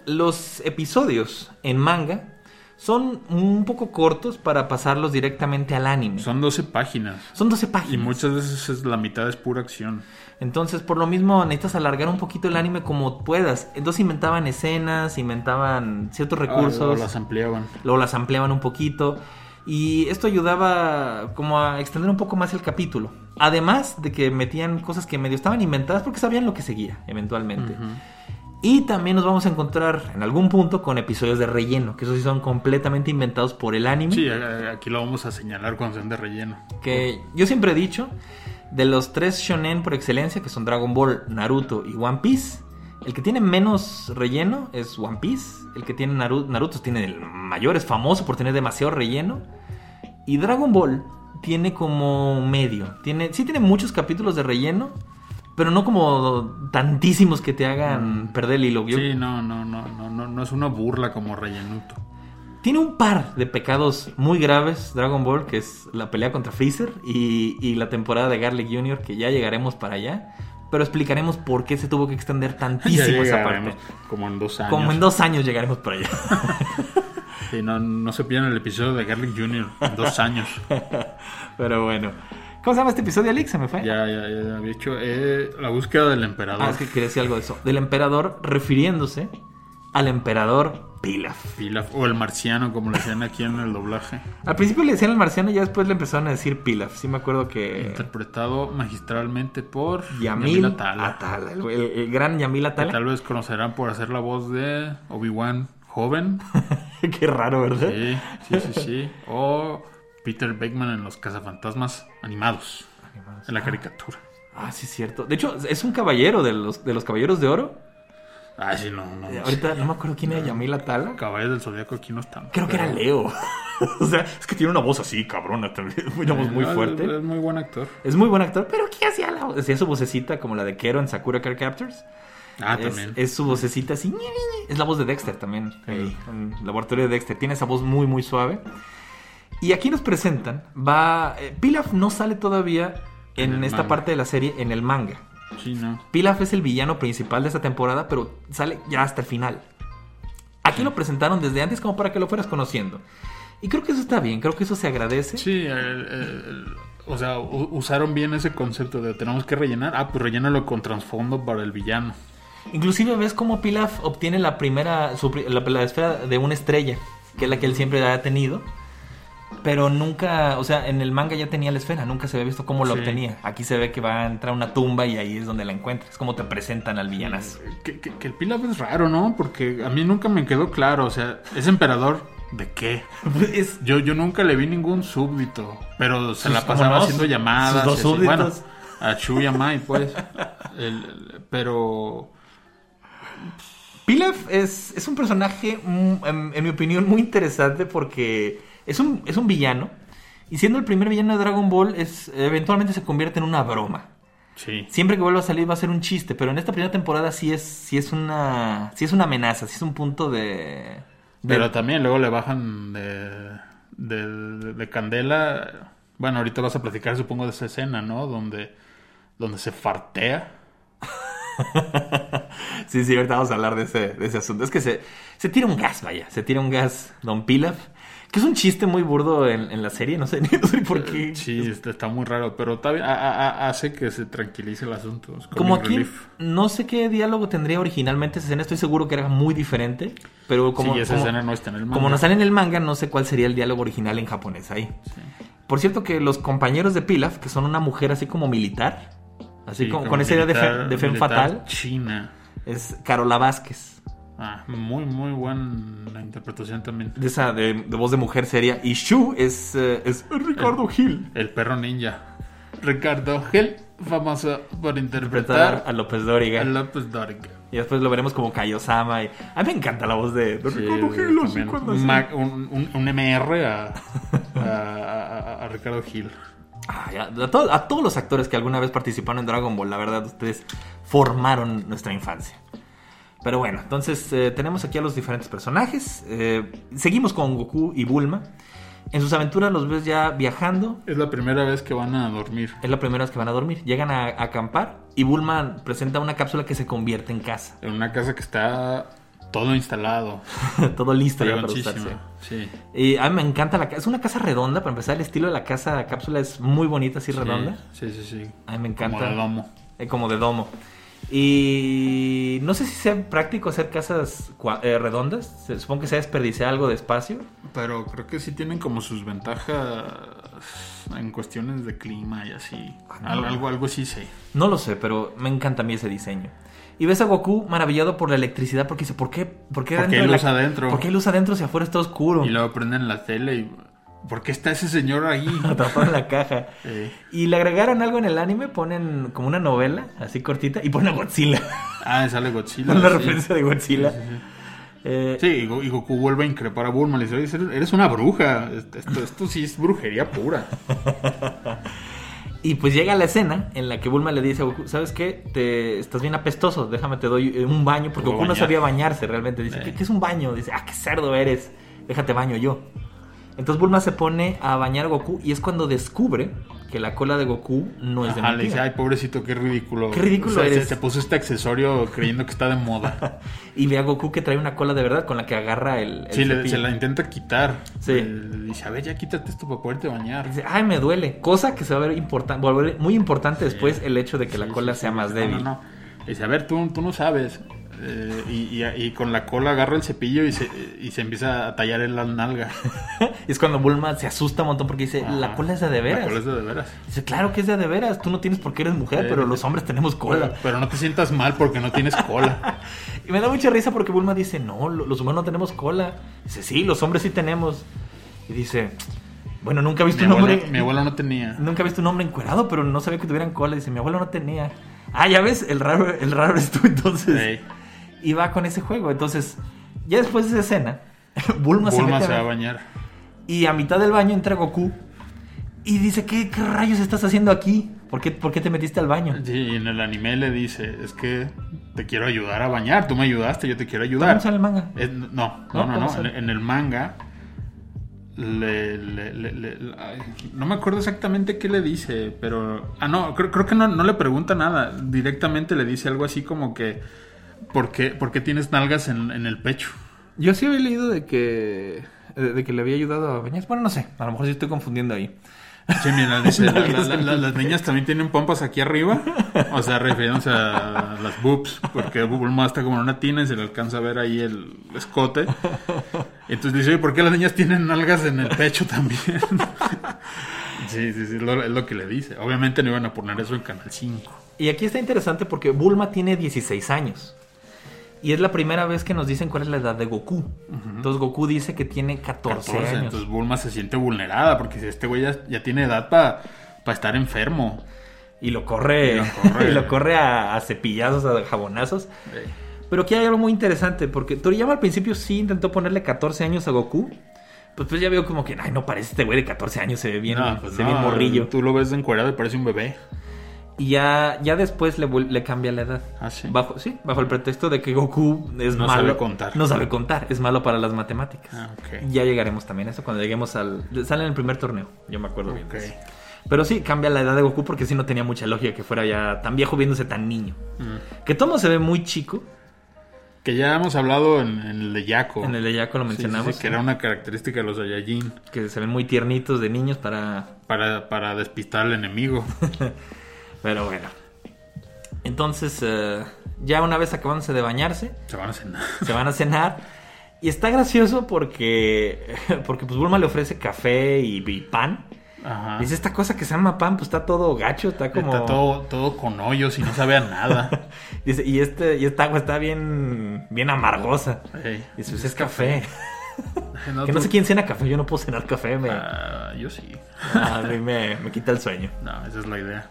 los episodios en manga son un poco cortos para pasarlos directamente al anime. Son, Son 12 páginas. 12 Y páginas. muchas veces es- la mitad es pura acción. Entonces, por lo mismo, necesitas alargar un poquito el anime como puedas. Entonces inventaban escenas, inventaban ciertos recursos. Ah, o las ampliaban. luego las ampliaban un poquito y esto ayudaba como a extender un poco más el capítulo. Además de que metían cosas que medio estaban inventadas porque sabían lo que seguía eventualmente. Y también nos vamos a encontrar en algún punto con episodios de relleno, que esos sí son completamente inventados por el anime. Sí, aquí lo vamos a señalar con sean de relleno. Que yo siempre he dicho, de los tres shonen por excelencia, que son Dragon Ball, Naruto y One Piece, el que tiene menos relleno es One Piece. El que tiene Naruto, Naruto tiene el mayor, es famoso por tener demasiado relleno. Y Dragon Ball tiene como medio. Tiene, sí tiene muchos capítulos de relleno, pero no como tantísimos que te hagan perder el hilo. Yo- Sí, no, no, no, no, no, no es una burla como rellenuto. Tiene un par de pecados muy graves Dragon Ball, que es la pelea contra Freezer y, y la temporada de Garlic Jr., que ya llegaremos para allá. Pero explicaremos por qué se tuvo que extender tantísimo esa parte. como en dos años. Como en dos años llegaremos para allá. Sí, no, no se pierdan el episodio de Garlic Jr. en dos años. Pero bueno. ¿Cómo se llama este episodio, Alex? Se me fue. Ya, ya, ya había dicho. Eh, la búsqueda del emperador. Ah, es que quería decir algo de eso. Del emperador refiriéndose al emperador Pilaf. Pilaf, o el marciano, como le decían aquí en el doblaje. Al principio le decían el marciano y ya después le empezaron a decir Pilaf. Sí me acuerdo que... Interpretado magistralmente por Yamil Atala. Atala. el, el- el gran Yamil Que Atala. tal vez conocerán por hacer la voz de Obi-Wan joven. Qué raro, ¿verdad? Sí, sí, sí, sí. O Peter Beckman en los cazafantasmas animados, en la caricatura. Ah, sí, es cierto. De hecho, es un caballero de los, de los caballeros de oro. Ah, sí, no, no. Eh, Ahorita no me acuerdo quién era Yamila Tala. Caballos del Zodíaco aquí no están. Creo que era Leo. o sea, es que tiene una voz así, cabrona, también. Una voz muy Ah, fuerte. Es, es muy buen actor. Es muy buen actor, pero ¿qué hacía la voz? Hacía su vocecita como la de Kero en Sakura Card Captors. Ah, es, también. es su vocecita así. Es la voz de Dexter también. ahí, en el laboratorio de Dexter. Tiene esa voz muy, muy suave. Y aquí nos presentan. Va. eh, Pilaf no sale todavía en, En el esta manga. parte de la serie en el manga. Sí, no. Pilaf es el villano principal de esta temporada, pero sale ya hasta el final. Aquí lo presentaron desde antes como para que lo fueras conociendo. Y creo que eso está bien, creo que eso se agradece. Sí, el- el- el- o sea, usaron bien ese concepto de tenemos que rellenar. Ah, pues rellénalo con trasfondo para el villano. Inclusive ves cómo Pilaf obtiene la primera, su la, la esfera de una estrella, que es la que él siempre ha tenido. Pero nunca, o sea, en el manga ya tenía la esfera, nunca se había visto cómo la Sí. obtenía. Aquí se ve que va a entrar a una tumba y ahí es donde la encuentras. Es como te presentan al villanazo. Que, que- que el Pilaf es raro, ¿no? Porque a mí nunca me quedó claro. O sea, ¿es emperador de qué? Yo, yo nunca le vi ningún súbdito. Pero se la ¿cómo pasaba no? haciendo llamadas. Dos así. Bueno, súbditos. a y a Mai, pues. El- el- pero. Pilaf es, es un personaje, mm, en, en mi opinión, muy interesante porque es un, es un villano. Y siendo el primer villano de Dragon Ball, es, eventualmente se convierte en una broma. Sí. Siempre que vuelva a salir va a ser un chiste, pero en esta primera temporada sí es, sí es una, sí es una amenaza, sí es un punto de, de- Pero también luego le bajan de, de, de candela. Bueno, ahorita vas a platicar, supongo, de esa escena, ¿no? Donde, donde se fartea. Sí, sí, ahorita vamos a hablar de ese, de ese asunto. Es que se, se tira un gas, vaya, se tira un gas Don Pilaf, que es un chiste muy burdo en, en la serie, no sé, no sé por qué. Sí, está, está muy raro, pero a- a- a- hace que se tranquilice el asunto. Como aquí, relief. no sé qué diálogo tendría originalmente esa escena, estoy seguro que era muy diferente, pero como, sí, esa como, escena no está en el manga. como no sale en el manga, no sé cuál sería el diálogo original en japonés ahí. Sí. Por cierto que los compañeros de Pilaf, que son una mujer así como militar, así Sí, como con esa idea de, fe, de militar fatal, China. es Carola Vázquez. Ah, muy, muy buena interpretación también. De esa de, de voz de mujer seria. Y Shu es, eh, es Ricardo Gil. El perro ninja. Ricardo Gil, famoso por Interpretar interpretar a López Dóriga. a López Dóriga. Y después lo veremos como Kaiosama. Y... A mí me encanta la voz de, de Sí, Ricardo Gil. así también. cuando un, un- un- un MR a, a- a- a Ricardo Gil. Ay, a, a to- a todos los actores que alguna vez participaron en Dragon Ball, la verdad, ustedes formaron nuestra infancia. Pero bueno, entonces eh, tenemos aquí a los diferentes personajes. Eh, seguimos con Goku y Bulma. En sus aventuras los ves ya viajando. Es la primera vez que van a dormir. Es la primera vez que van a dormir. Llegan a, a acampar y Bulma presenta una cápsula que se convierte en casa. En una casa que está todo instalado. Todo listo ya para Fregoncísimo. usarse. Sí. Y a mí me encanta la casa. Es una casa redonda. Para empezar, el estilo de la casa cápsula es muy bonita, así Sí, redonda. Sí, sí, sí. A mí me encanta. Como de domo. Eh, como de domo. Y no sé si sea práctico hacer casas eh, redondas. Supongo que se desperdicia algo de espacio. Pero creo que sí tienen como sus ventajas en cuestiones de clima y así. Al- algo, algo sí sé. No lo sé, pero me encanta a mí ese diseño. Y ves a Goku maravillado por la electricidad porque dice, ¿por qué? ¿Por qué, ¿Por qué la- luz adentro? ¿Por qué luz adentro si afuera está oscuro? Y luego prenden la tele y... ¿Por qué está ese señor ahí? Atrapado en la caja. Y le agregaron algo en el anime, ponen como una novela, así cortita, y ponen a Godzilla. ah, sale Godzilla. Sí. referencia de Godzilla. Sí. Eh, Sí, y Go- y Goku vuelve a increpar a Bulma. Le dice, "Oye, eres- una bruja. Esto, esto sí es brujería pura. Y pues llega la escena en la que Bulma le dice a Goku, ¿sabes qué? Te, estás bien apestoso, déjame te doy eh, un baño, porque Goku no sabía bañarse realmente. Dice, Eh. ¿qué, qué es un baño? Dice, ah, qué cerdo eres, déjate baño yo. Entonces Bulma se pone a bañar a Goku y es cuando descubre que la cola de Goku no es de Ajá, le dice, mentira. ay, pobrecito, qué ridículo. Qué ridículo O sea, se- eres. Se, puso este accesorio creyendo que está de moda. Y ve a Goku que trae una cola de verdad con la que agarra el, el sí, le- se la intenta quitar. Sí. Le dice, a ver, ya quítate esto para poderte bañar. Dice, ay, me duele. Cosa que se va a ver importan- volver muy importante después el hecho de que la cola sí, sea más no, débil. No, no. Dice, a ver, tú, tú no sabes. Eh, y, y- y con la cola agarra el cepillo y se, y se empieza a tallar en la nalga. es cuando Bulma se asusta un montón porque dice, la cola es de de veras. La cola es de de veras. Dice, claro que es de a de veras, tú no tienes por qué eres mujer, Sí, pero sí, los hombres tenemos cola. Pero, pero no te sientas mal porque no tienes cola. Y me da mucha risa porque Bulma dice, no, lo- los humanos no tenemos cola. Dice, sí, los hombres sí tenemos. Y dice, Bueno, nunca he visto Mi un hombre. mi abuelo no tenía. Nunca he visto un hombre encuerado, pero no sabía que tuvieran cola. Dice, mi abuelo no tenía. Ah, ya ves, el raro, el raro eres tú entonces. Ey, Y va con ese juego. Entonces, ya después de esa escena, Bulma, se Bulma mete se va a bañar. Y a mitad del baño entra Goku. Y dice, ¿qué, qué rayos estás haciendo aquí? ¿Por qué, ¿Por qué te metiste al baño? Sí, y en el anime le dice, es que te quiero ayudar a bañar, tú me ayudaste, yo te quiero ayudar. ¿Cómo sale el manga? No, no, ¿No? no, no, ¿Cómo En, el manga le, le- le- le- ay, no me acuerdo exactamente qué le dice, pero ah no, creo, creo que no, no le pregunta nada, directamente le dice algo así como que ¿por qué, por qué tienes nalgas en, en el pecho? Yo sí había leído de que, de que le había ayudado a bañarse. Bueno, no sé, a lo mejor sí estoy confundiendo ahí. Sí, mira, dice, la- la- la- las niñas también tienen pompas aquí arriba, o sea, refiriéndose a las boobs, porque Bulma está como en una tina y se le alcanza a ver ahí el escote. Entonces dice, oye, ¿por qué las niñas tienen nalgas en el pecho también? Sí, sí, sí, lo- es lo que le dice. Obviamente no iban a poner eso en Canal 5. Y aquí está interesante porque Bulma tiene 16 años. Y es la primera vez que nos dicen cuál es la edad de Goku. Entonces Goku dice que tiene 14, 14, años. entonces Bulma se siente vulnerada, porque si este güey ya, ya tiene edad para estar enfermo. Y lo corre, Y y lo corre. a, a cepillazos, a jabonazos. Pero aquí hay algo muy interesante, porque Toriyama al principio sí intentó ponerle 14 años a Goku. Pues, pues ya veo como que, ay, no parece este güey de 14 años, se ve bien, No, pues se ve no, bien morrillo. Tú lo ves encuadrado y parece un bebé. Y ya, ya después le, le cambia la edad. Ah, sí. Bajo, sí, bajo el pretexto de que Goku es No malo. sabe contar. No sabe contar, es malo para las matemáticas. Ah, ok. Ya llegaremos también a eso cuando lleguemos al... Sale en el primer torneo, yo me acuerdo bien. De eso. Pero sí, cambia la edad de Goku porque sí no tenía mucha lógica que fuera ya tan viejo viéndose tan niño. Mm. Que Tomo se ve muy chico, Que ya hemos hablado en, en el de Yaco. en el de Yaco lo Sí, sí, mencionamos, sí, que era una característica de los Saiyajin que se ven muy tiernitos de niños para... para, para despistar al enemigo. Pero bueno. Entonces, eh, ya una vez acabándose de bañarse, Se van a cenar. se van a cenar. Y está gracioso porque, porque pues Bulma le ofrece café y, y pan. Ajá. Dice, esta cosa que se llama pan, pues está todo gacho, está como... Está todo, todo con hoyos y no sabe a nada. Dice, y, este, y esta agua está bien, bien amargosa. Ey, Dice, pues es café. No, que no tú- sé quién cena café, yo no puedo cenar café, me, Ah, yo sí. a mí me, me quita el sueño. No, esa es la idea.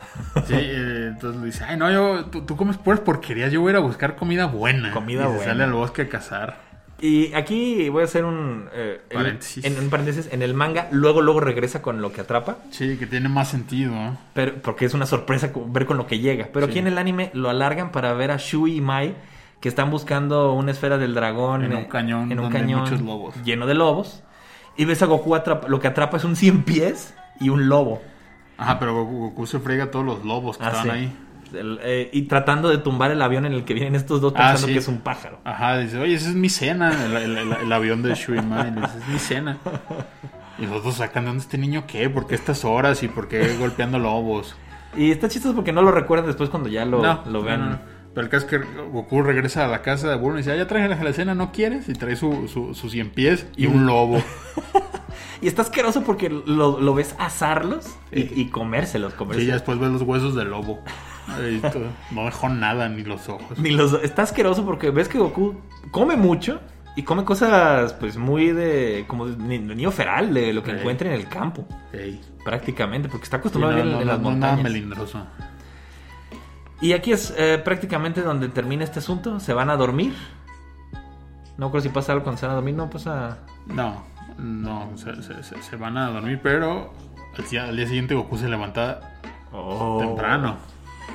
Sí, eh, entonces le dice, ay, no, yo, tú, tú comes puras porquerías, yo voy a ir a buscar comida buena. Comida y se buena. sale al bosque a cazar. Y aquí voy a hacer un... eh, Paréntesis. en un paréntesis, en el manga, luego, luego regresa con lo que atrapa. Sí, que tiene más sentido. Pero, porque es una sorpresa ver con lo que llega. Pero aquí en el anime lo alargan para ver a Shui y Mai que están buscando una esfera del dragón En un eh, cañón en un donde hay cañón muchos lobos. lleno de lobos. Y ves a Goku atrapa- lo que atrapa es un 100 pies y un lobo. Ajá, pero Goku, Goku se frega a todos los lobos que Ah, sí. ahí. El- eh, y tratando de tumbar el avión en el que vienen estos dos Ah, pensando sí. que es un pájaro. Ajá, dice, oye, esa es mi cena. El, el- el- el avión de Shui. Le dice, es mi cena. Y los dos sacan, ¿de dónde este niño qué? ¿Por qué estas horas? ¿Y por qué golpeando lobos? Y está chistoso porque no lo recuerdan después cuando ya lo, no, lo ven. no, no. Pero el caso es que Goku regresa a la casa de Bulma y dice, ah, ya traje la cena, ¿no quieres? Y trae su, su, 100 pies y un lobo. Y está asqueroso porque lo, lo ves asarlos y, y comérselos. Sí, comérselos. ya después ves los huesos del lobo. No dejó nada, ni los ojos. Ni los, está asqueroso porque ves que Goku come mucho y come cosas pues muy de como de ni- de niño feral de lo que Sí. encuentra en el campo Ey. prácticamente porque está Sí, acostumbrado no, a vivir no, en, no, las nada montañas. melindroso. Y aquí es eh, prácticamente donde termina este asunto, se van a dormir. No creo si pasa algo cuando se van a dormir, no pasa No, no, se, se- se- se van a dormir, pero al día, al día siguiente Goku se levanta Oh. temprano.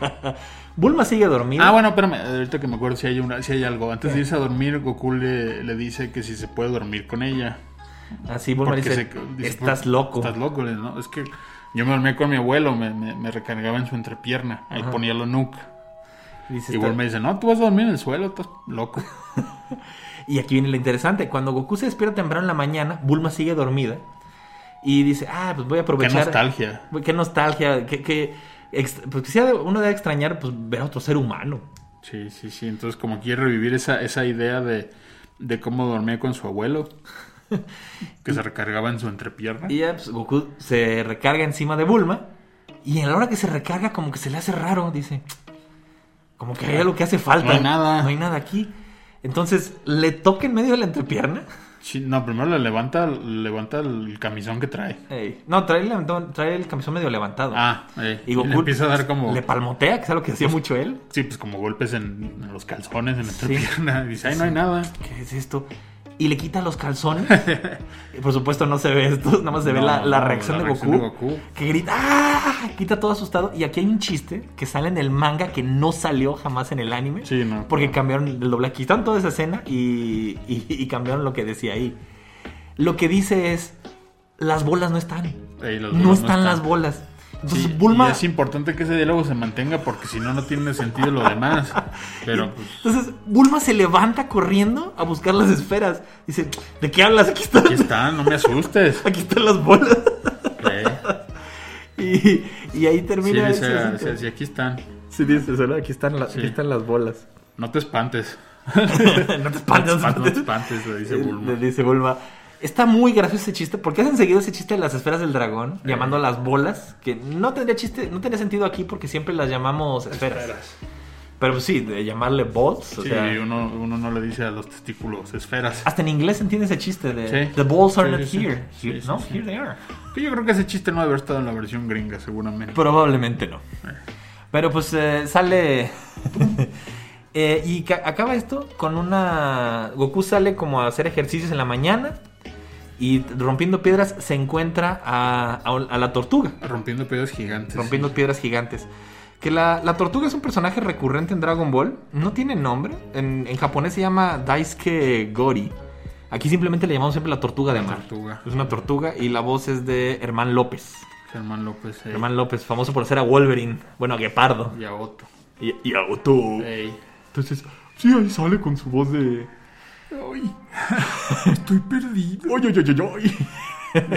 Bulma sigue dormida. Ah, bueno, espérame, ahorita que me acuerdo si hay, una, si hay algo. Antes de irse a dormir, Goku le, le dice que si se puede dormir con ella. Así Bulma Porque dice, se- dice, estás "Pues, loco. Estás loco, ¿no? Es que yo me dormía con mi abuelo, me, me- me recargaba en su entrepierna. Ahí Ajá. ponía la nuca. Y "Está- Bulma dice, no, tú vas a dormir en el suelo, estás loco. Y aquí viene lo interesante. Cuando Goku se despierta temprano en la mañana, Bulma sigue dormida. Y dice, ah, pues voy a Qué aprovechar. nostalgia. Qué nostalgia. Qué, qué pues sea uno debe extrañar pues, ver a otro ser humano. Sí, sí, sí. Entonces, como quiere revivir esa, esa idea de, de cómo dormía con su abuelo, que se recargaba en su entrepierna. Y ya pues, Goku se recarga encima de Bulma. Y en la hora que se recarga, como que se le hace raro. Dice, como que hay algo que hace falta. No hay nada. No hay nada aquí. Entonces le toca en medio de la entrepierna. Sí, no, primero le levanta, le levanta el camisón que trae. Ey. No, trae, el- trae el camisón medio levantado. Ah, eh, y y Goku le empieza a dar como... Le palmotea, que es algo que hacía mucho él. Sí, pues como golpes en, en los calzones, en la entrepierna. Dice, ay, no hay nada. ¿Qué es esto? Y le quita los calzones. Por supuesto no se ve esto, nada más se ve la, la no, reacción, la de, reacción Goku, de Goku. Que grita, ¡ah! Quita todo asustado. Y aquí hay un chiste que sale en el manga que no salió jamás en el anime. Sí, no. Porque cambiaron el doblaje. Quitaron toda esa escena y, y- y cambiaron lo que decía ahí. Lo que dice es, las bolas no están. Ey, no bolas están las bolas. Entonces Sí, Bulma... y es importante que ese diálogo se mantenga porque si no, no tiene sentido lo demás. Pero pues, Entonces Bulma se levanta corriendo a buscar las esferas. Dice, ¿de qué hablas? Aquí están, aquí están, no me asustes. aquí están las bolas. Y, y ahí Sí, termina ese dice, cinco. sí, aquí están. Sí, dice, solo aquí están, las- Sí. aquí están las bolas. No te espantes. no te espantes, No te no te espantes, le dice Eh, Bulma. le dice Bulma. Está muy gracioso ese chiste. ¿Por qué hacen seguido ese chiste de las esferas del dragón? Eh. Llamando a las bolas. Que no tendría chiste, no tendría sentido aquí porque siempre las llamamos esferas. Esferas. Pero pues sí, de llamarle balls. O Sí, sea, uno, uno no le dice a los testículos esferas. hasta en inglés se entiende ese chiste de Sí. The balls are Sí, not sí, here. Here- no, here they are. Que yo creo que ese chiste no debe haber estado en la versión gringa, seguramente. Probablemente no. Pero pues eh, sale. Eh, y ca- acaba esto con una. Goku sale como a hacer ejercicios en la mañana. Y rompiendo piedras se encuentra a, a- a la tortuga. Rompiendo piedras gigantes. Rompiendo piedras gigantes. Que la, la tortuga es un personaje recurrente en Dragon Ball. No tiene nombre. En, en japonés se llama Daisuke Gori. Aquí simplemente le llamamos siempre la tortuga de mar. Tortuga. Es una tortuga y la voz es de Herman López. Germán López. eh, Herman López, famoso por ser a Wolverine. Bueno, a Guepardo. Y a Otto. Y, y a Otto. Ey. Entonces, sí, ahí sale con su voz de. Ay, estoy perdido. ¡Oy, oy, oy, oy!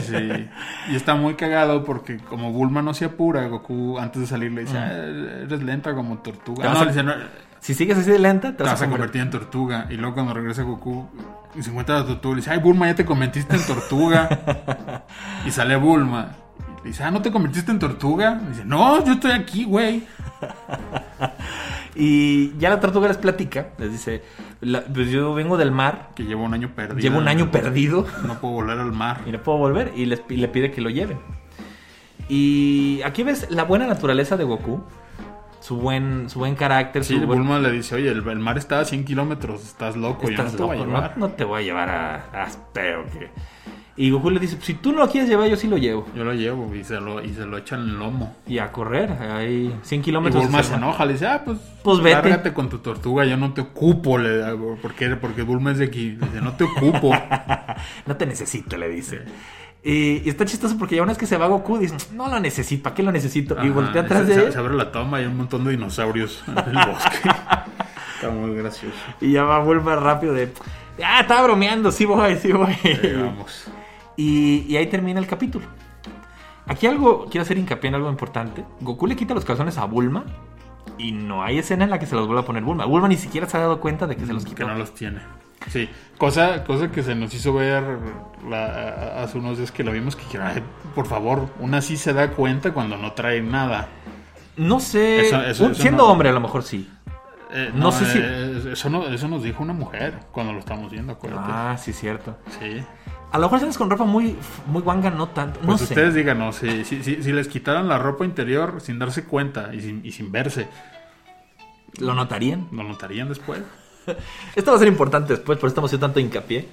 Sí. Y está muy cagado porque como Bulma no se apura, Goku antes de salir le dice, "Ah, eres lenta como tortuga. Te vas no, a- le dice, "No, Si sigues así de lenta, te te vas, vas a convertir en tortuga. Y luego cuando regresa Goku y se encuentra la tortuga, le dice, ay Bulma, ya te convertiste en tortuga. y sale Bulma. Y le dice, ah, ¿no te convertiste en tortuga? Y dice, no, yo estoy aquí, güey. Y ya la tortuga les platica. Les dice: "La- Pues yo vengo del mar. Que lleva un año perdido. Llevo un año perdido. No puedo volver al mar. Y no puedo volver. Y les, le pide que lo lleven. Y aquí ves la buena naturaleza de Goku. Su buen, su buen carácter. Sí, su buen- Bulma le dice, oye, el, el mar está a 100 kilómetros, estás loco, yo no Estás te voy a loco, llevar. no, no te voy a llevar a, a pero que. Y Goku le dice: Si tú no lo quieres llevar, yo sí lo llevo. Yo lo llevo y se lo, y se lo echan en el lomo. Y a correr. Hay 100 Y kilómetros. Bulma de se enoja, le dice, ah, pues, Pues vete. lárgate con tu tortuga, yo no te ocupo, le porque, porque Bulma es de aquí, le dice, no te ocupo. No te necesito, le dice. Y, y está chistoso porque ya una vez que se va Goku, dice, no lo necesito, ¿para qué lo necesito? y voltea atrás se, de él se abre la toma y hay un montón de dinosaurios en el bosque. Está muy gracioso. y ya va vuelve rápido de, ah, estaba bromeando, sí voy, sí voy. Vamos. Y, y ahí termina el capítulo. Aquí algo, quiero hacer hincapié en algo importante. Goku le quita los calzones a Bulma y no hay escena en la que se los vuelva a poner Bulma. Bulma ni siquiera se ha dado cuenta de que se los Que quitó. no los tiene. Sí, cosa, cosa que se nos hizo ver la- hace unos días que lo vimos, que dijeron, "Ay, por favor, una sí se da cuenta cuando no trae nada. No sé, Eso- eso- un- eso siendo no- hombre a lo mejor sí. Eh, No sé si- eh, Eso, no- eso nos dijo una mujer cuando lo estamos viendo, acuérdate. Ah, sí, cierto. Sí. A lo mejor sales con ropa muy, muy guanga, no tanto. No Pues sé. ustedes díganos, si, si, si, si les quitaran la ropa interior sin darse cuenta y sin, y sin verse, ¿Lo notarían? ¿lo notarían después? Esto va a ser importante después, por eso estamos haciendo tanto hincapié.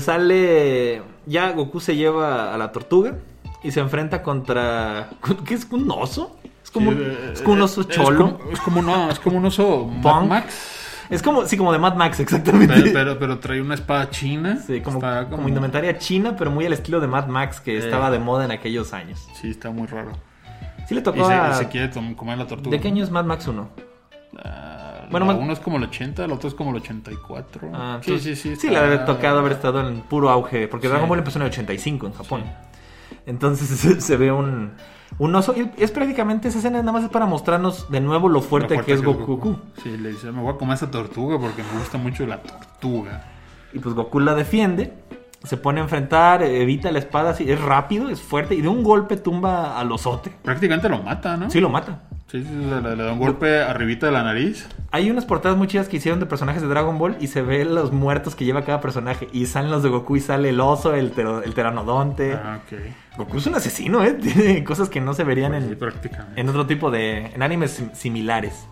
Sale. Ya Goku se lleva a la tortuga y se enfrenta contra. ¿Qué es? ¿Un oso? Es como, Sí, un- es como un oso es cholo. como- Es como, no, es como un oso. Max, Es como, sí, como de Mad Max, exactamente. pero, pero, pero trae una espada china. sí, como, como indumentaria china, pero muy al estilo de Mad Max que Eh. estaba de moda en aquellos años. Sí, está muy raro. Sí le Y tocó se, a... y se quiere tom- comer la tortuga. ¿De qué año es Mad Max 1? Ah, Bueno, la uno es como el 80, el otro es como el 84. Ah, sí, entonces- sí, sí. Sí, está- le ha de haber tocado haber estado en puro auge, porque Sí. Dragon Ball empezó en el 85 en Japón. Entonces se, ve un, un oso. Y es prácticamente esa escena nada más es para mostrarnos de nuevo lo fuerte, que es Goku. Sí, le dice, me voy a comer esa tortuga porque me gusta mucho la tortuga. Y pues Goku la defiende, se pone a enfrentar, evita la espada, así, es rápido, es fuerte y de un golpe tumba al osote. Prácticamente lo mata, ¿no? Sí, lo mata. Sí, sí, le, le- da un golpe arribita de la nariz. Hay unas portadas muy chidas que hicieron de personajes de Dragon Ball y se ve los muertos que lleva cada personaje. Y salen los de Goku y sale el oso, el, tero- el pteranodonte. Ah, ok. Goku es un asesino, ¿eh? Tiene cosas que no se verían Pues en, prácticamente. en otro tipo de... en animes sim- similares.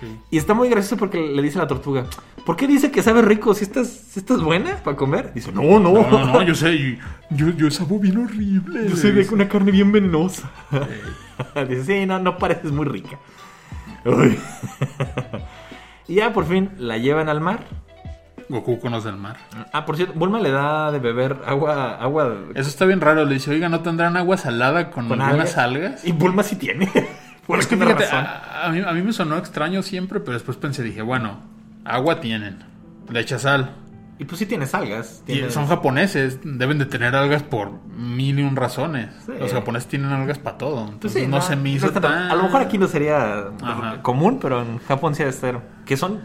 Sí. Y está muy gracioso porque le dice a la tortuga, ¿por qué dice que sabe rico? ¿Si estás, si estás buena para comer? Dice, no, no. No, no, no, yo sé, yo, yo sabo bien horrible. Yo sé de una carne bien venenosa. Dice, sí, no, no pareces muy rica. Uy. y ya por fin la llevan al mar. Goku conoce el mar. Ah, por cierto, Bulma le da de beber agua, agua Eso está bien raro. Le dice, oiga, ¿no tendrán agua salada con, con algunas alga? algas? Y Bulma sí tiene. Por es que fíjate, razón. a, a mí, a mí me sonó extraño siempre, pero después pensé, dije, bueno, agua tienen, le echa sal. Y pues sí tienes algas. Y tienes- son japoneses, deben de tener algas por mil y un razones. Sí. Los japoneses tienen algas para todo. Pues Entonces sí, no, se me hizo no tan-. A lo mejor aquí no sería Ajá. común, pero en Japón sí debe ser. Que son.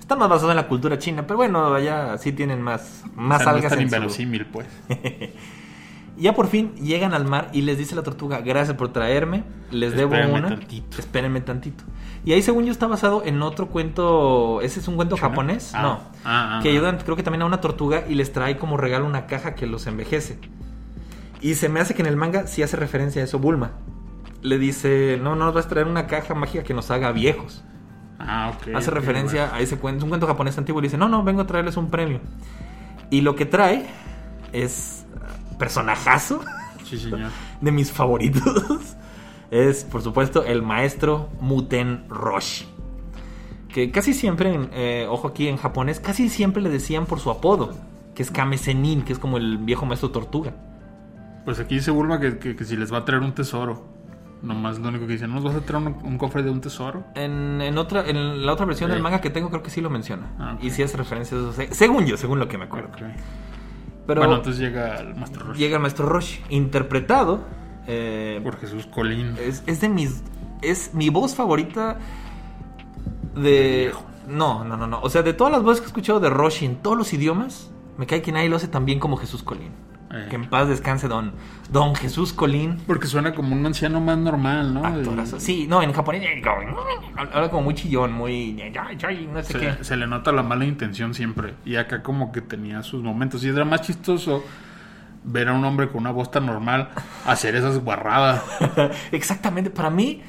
Están más basados en la cultura china, pero bueno, allá sí tienen más, O más sea, no es algas tan en su- inverosímil, pues. Ya por fin llegan al mar y les dice la tortuga, gracias por traerme, les debo Espérenme una. tantito. Espérenme tantito. Y ahí según yo está basado en otro cuento, ese es un cuento japonés, Ah. no, Ah, ah, que ah. ayudan creo que también a una tortuga y les trae como regalo una caja que los envejece. Y se me hace que en el manga sí hace referencia a eso Bulma. Le dice, no, no nos vas a traer una caja mágica que nos haga viejos. Ah, ok. Hace referencia a ese cuento, es un cuento japonés antiguo y dice, no, no, vengo a traerles un premio. Y lo que trae es personajazo bueno. Sí, señor. de mis favoritos. Es, por supuesto, el maestro Muten Roshi. Que casi siempre, eh, ojo aquí en japonés, casi siempre le decían por su apodo, que es Kame Sennin, que es como el viejo maestro tortuga. Pues aquí dice Bulma que, que- que si les va a traer un tesoro. Nomás lo único que dice, ¿no nos vas a traer un, un cofre de un tesoro? En, en otra, en la otra versión del manga que tengo, creo que sí lo menciona. Ah. Y sí hace referencia a eso, se- según yo, según lo que me acuerdo. Ok. Pero bueno, entonces llega el Maestro Roshi. llega el maestro Roshi, interpretado eh, Por Jesús Colín. Es, es de mis. Es mi voz favorita De. No, no, no, no. O sea, de todas las voces que he escuchado de Roshi en todos los idiomas, me cae que nadie lo hace tan bien como Jesús Colín. Eh. Que en paz descanse don, don Jesús Colín. Porque suena como un anciano más normal, ¿no? Actorazo. Sí, no, en japonés habla como muy chillón, muy. No sé qué. Se, se le nota la mala intención siempre. Y acá como que tenía sus momentos. Y era más chistoso ver a un hombre con una voz tan normal hacer esas guarradas. Exactamente, para mí,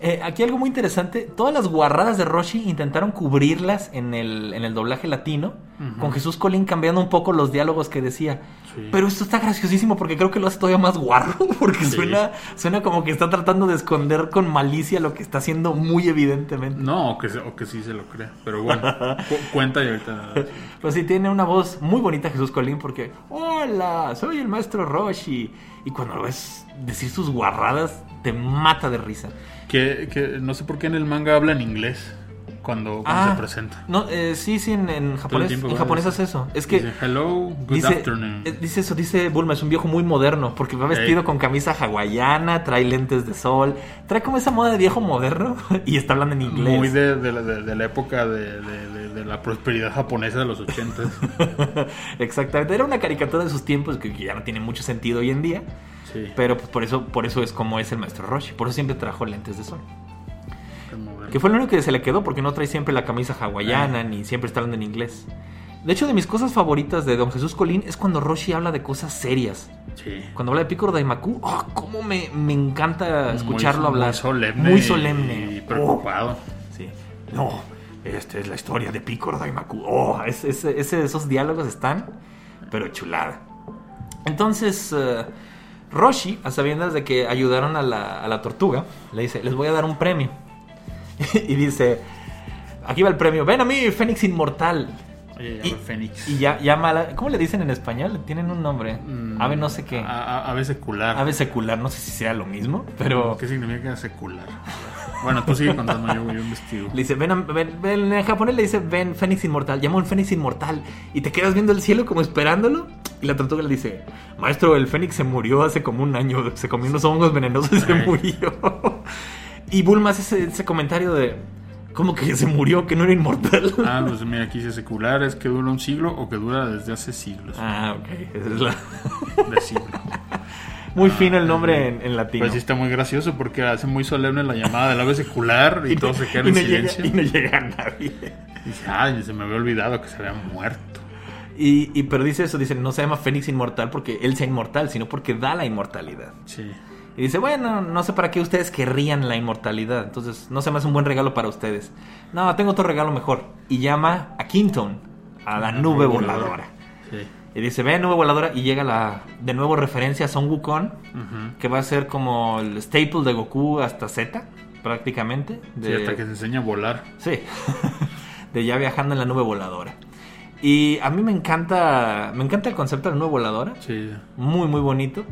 eh, aquí algo muy interesante, todas las guarradas de Roshi intentaron cubrirlas en el, en el doblaje latino, con Jesús Colín cambiando un poco los diálogos que decía. Sí. Pero esto está graciosísimo porque creo que lo hace todavía más guarro, porque Sí. suena, suena como que está tratando de esconder con malicia lo que está haciendo muy evidentemente. No, o que, o que sí se lo cree. Pero bueno, cu- cuenta y ahorita... Pues sí, tiene una voz muy bonita Jesús Colín porque, hola, soy el maestro Roshi. Y cuando lo ves decir sus guarradas, te mata de risa. Que, que no sé por qué en el manga habla en inglés cuando, cuando Ah, se presenta. No, eh, sí, sí, en, en japonés, en japonés hace eso. Es que Dice, hello, good dice, afternoon. eh, dice eso, dice Bulma, es un viejo muy moderno, porque va vestido con camisa hawaiana, trae lentes de sol, trae como esa moda de viejo moderno y está hablando en inglés. Muy de, de la, de- de la época de, la prosperidad japonesa de los ochentas. Exactamente, era una caricatura de sus tiempos que ya no tiene mucho sentido hoy en día, Sí, pero pues, por eso por eso es como es el maestro Roshi, por eso siempre trajo lentes de sol. Que fue lo único que se le quedó porque no trae siempre la camisa hawaiana ni siempre está hablando en inglés. De hecho, de mis cosas favoritas de Don Jesús Colín es cuando Roshi habla de cosas serias. Sí. Cuando habla de Picoro Daimaku, oh, cómo me, me encanta escucharlo Muy- hablar. Muy solemne. Muy solemne. Y preocupado. Oh, sí. No, esta es la historia de Picoro Daimaku. Oh, es- es- ese- esos diálogos están, pero chulada. Entonces, eh, Roshi, a sabiendas de que ayudaron a la, a la tortuga, le dice, les voy a dar un premio. y dice, aquí va el premio, ven a mí, Fénix Inmortal. Oye, Y- Fénix. Y ya, llama a la- ¿Cómo le dicen en español? Tienen un nombre. Mm, Ave no sé qué. A- a- Ave secular. Ave secular, no sé si sea lo mismo, pero... ¿Qué significa secular? Bueno, tú sigue contando, yo, yo investigo. Le dice, ven, a- ven, ven, en japonés le dice, ven, Fénix Inmortal, llama un Fénix Inmortal. Y te quedas viendo el cielo como esperándolo. Y la tortuga le dice, maestro, el Fénix se murió hace como un año, se comió unos hongos venenosos y se murió. y Bulma hace ese, ese comentario de, ¿cómo que se murió, que no era inmortal? Ah, pues mira, aquí dice secular es que dura un siglo o que dura desde hace siglos. Ah, ok, esa es la... De siglo. muy fino el nombre en, en latino. Pues sí está muy gracioso porque hace muy solemne la llamada del ave secular y, no- todos se quedan y en no llega- silencio. y no llega nadie. Y dice, ay, se me había olvidado que se había muerto. Y, y- pero dice eso, dice, no se llama Fénix Inmortal porque él sea inmortal, sino porque da la inmortalidad. Sí. Y dice, bueno, no sé para qué ustedes querrían la inmortalidad. Entonces, no se me hace un buen regalo para ustedes. No, tengo otro regalo mejor. Y llama a Quinton, a la nube voladora. Sí. Y dice, ve nube voladora. Y llega la, de nuevo referencia a Son Wukong, que va a ser como el staple de Goku hasta Z, prácticamente. Sí, hasta que se enseña a volar. Sí, de ya viajando en la nube voladora. Y a mí me encanta, me encanta el concepto de la nube voladora. Sí. Muy, muy bonito.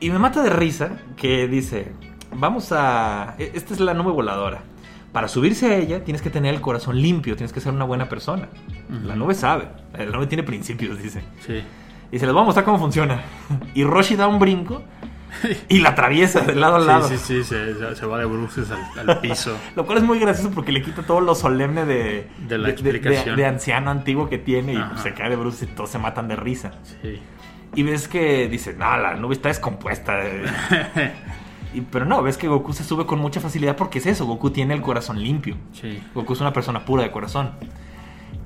Y me mata de risa que dice, vamos a... e- Esta es la nube voladora. Para subirse a ella tienes que tener el corazón limpio, tienes que ser una buena persona. Ujú. La nube sabe, la nube tiene principios, dice. Sí. Y se les voy a mostrar cómo funciona. Y Roshi da un brinco y la atraviesa de lado a lado. Sí, sí, sí, se, va de bruces al, al piso. Lo cual es muy gracioso porque le quita todo lo solemne de, De la de- explicación. de anciano antiguo que tiene y Ajá. se cae de bruces y todos se matan de risa. Sí. Y ves que dice, no, la nube está descompuesta. Y- pero no, ves que Goku se sube con mucha facilidad porque es eso, Goku tiene el corazón limpio. Sí. Goku es una persona pura de corazón.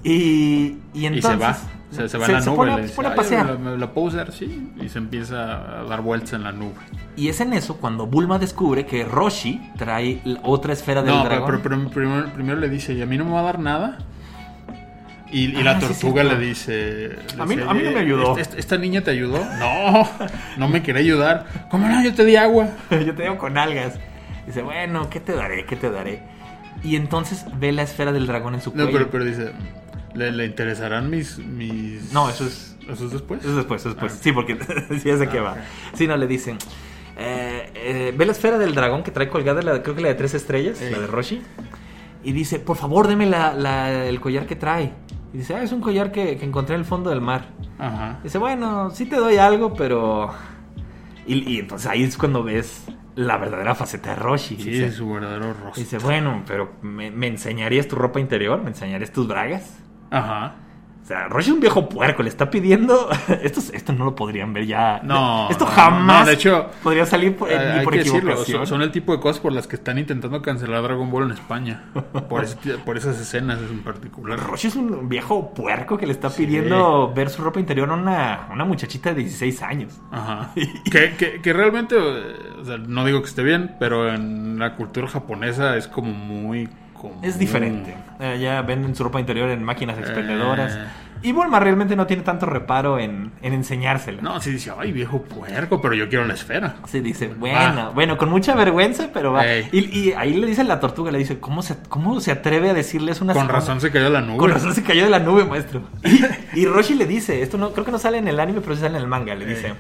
Y, y Y entonces... se va. Se, se va en la nube. pone, le se dice, pone a "Ay, pasear. ¿me la- ¿Me la puedo usar? Sí. Y se empieza a dar vueltas en la nube. Y es en eso cuando Bulma descubre que Roshi trae otra esfera del No, pero, dragón. pero- pero primero, primero le dice, ¿y a mí no me va a dar nada? Y, y Ah, la sí, tortuga le dice... le A mí- dice, a mí no me ayudó. ¿Esta, esta niña te ayudó? No, no me quería ayudar. ¿Cómo no? Yo te di agua. Yo te digo con algas. Dice, bueno, ¿qué te daré? ¿Qué te daré? Y entonces ve la esfera del dragón en su No, cuello. pero, pero dice, ¿le, le interesarán mis, mis... No, eso es- ¿Eso es después? Eso es después, eso es después. Ah. Sí, porque sí, sé qué Ah, va. ok. Sí, no, le dicen. eh, eh, ve la esfera del dragón que trae colgada, la, creo que la de tres estrellas, la de Roshi. Y dice, por favor, deme la- la- el collar que trae. Y dice, ah, es un collar que, que encontré en el fondo del mar. Ajá. Dice, bueno, sí te doy algo, pero... Y, y entonces ahí es cuando ves la verdadera faceta de Roshi. Sí, dice, es su verdadero rostro. dice, bueno, pero ¿me, me enseñarías tu ropa interior? ¿Me enseñarías tus bragas? Ajá. O sea, Roshi es un viejo puerco, le está pidiendo. Esto, esto no lo podrían ver ya. No, Esto no, jamás. no, de hecho, podría salir por, Hay- ni hay por que decirlo, equivocación. son, son el tipo de cosas por las que están intentando cancelar Dragon Ball en España. Por, esas escenas en particular. Roshi es un viejo puerco que le está pidiendo ver su ropa interior a una, una muchachita de 16 años. Ajá. Que, que, que realmente, eh, o sea, no digo que esté bien, pero en la cultura japonesa es como muy... común. Es diferente. Eh, ya venden su ropa interior en máquinas expendedoras. Eh. Y Bulma realmente no tiene tanto reparo en, en enseñársela. No, sí dice, ay, viejo puerco, pero yo quiero la esfera. Sí, dice, bueno, bueno, con mucha vergüenza, pero va. Y, y ahí le dice la tortuga, le dice, ¿cómo se, cómo se atreve a decirles una Con una- razón se cayó de la nube. Con razón se cayó de la nube, maestro. Y, y Roshi le dice, esto no, creo que no sale en el anime, pero sí sale en el manga, le Ey. dice,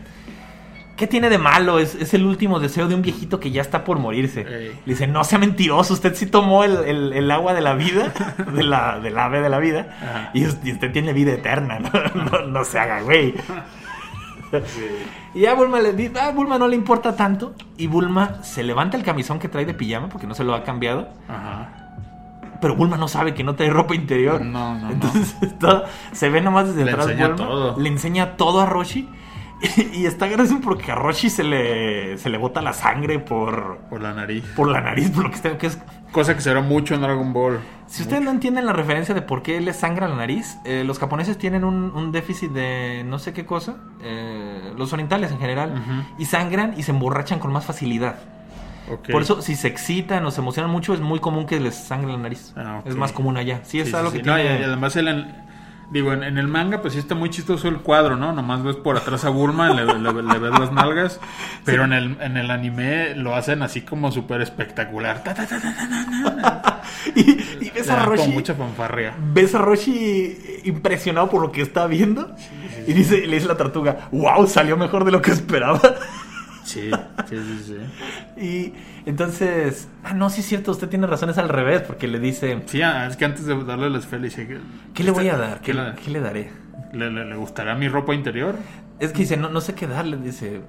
¿qué tiene de malo? Es, es el último deseo de un viejito que ya está por morirse. Ey. Le dice, no sea mentiroso, usted sí tomó el, el- el agua de la vida, de la, del ave de la vida, y usted, y usted tiene vida eterna, no, no- no se haga güey. Y a Bulma le dice, a Bulma no le importa tanto, y Bulma se levanta el camisón que trae de pijama, porque no se lo ha cambiado, Ajá. pero Bulma no sabe que no trae ropa interior. No, no, no. Entonces todo- se ve nomás desde Le atrás enseña Bulma, todo. le enseña todo a Roshi. Y, está gracioso porque a Roshi se le, se le bota la sangre por, Por la nariz. por la nariz, por lo que, está- que es... Cosa que se ve mucho en Dragon Ball. Si ustedes no entienden la referencia de por qué le sangra la nariz, eh, los japoneses tienen un, un déficit de no sé qué cosa, eh, los orientales en general, y sangran y se emborrachan con más facilidad. Por eso, si se excitan o se emocionan mucho, es muy común que les sangre la nariz. Ah. Es más común allá. Sí, es Sí, algo sí, que sí. No, tiene... y además el, digo, en, en el manga pues sí está muy chistoso el cuadro, ¿no? Nomás ves por atrás a Bulma, le, le- le ves las nalgas, pero en, el, en el anime lo hacen así como súper espectacular. Ta, ta, ta, y, y ves a Roshi... Con mucha fanfarria. ves a Roshi impresionado por lo que está viendo y dice, le dice la tortuga, wow, salió mejor de lo que esperaba. Sí, sí, sí, sí. y entonces, ah, no, sí es cierto, usted tiene razón, es al revés, porque le dice, Sí, ah, es que antes de darle la esfera le dice que... ¿qué le voy a dar? ¿Qué, ¿Qué le, qué le daré? le- le- le gustará mi ropa interior? Es que dice, no, no sé qué darle, dice,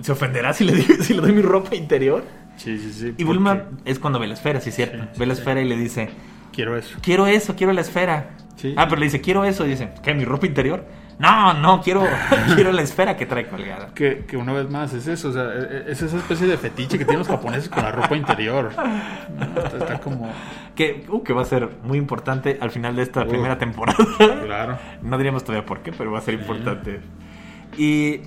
¿se ofenderá si le, si le doy mi ropa interior? Sí, sí, sí. Y Bulma porque es cuando ve la esfera, sí es cierto, Sí, sí, ve la esfera y le dice, Quiero eso. quiero eso, quiero la esfera. Sí. Ah, pero le dice, quiero eso, y dice, ¿qué, mi ropa interior? No, no, quiero, quiero la esfera que trae colgada. Que, que una vez más es eso, o sea, e- e- es esa especie de fetiche que tienen los japoneses con la ropa interior. Está, está como. Que, uh, que va a ser muy importante al final de esta Uh. primera temporada. Claro. No diríamos todavía por qué, pero va a ser Sí. importante. Y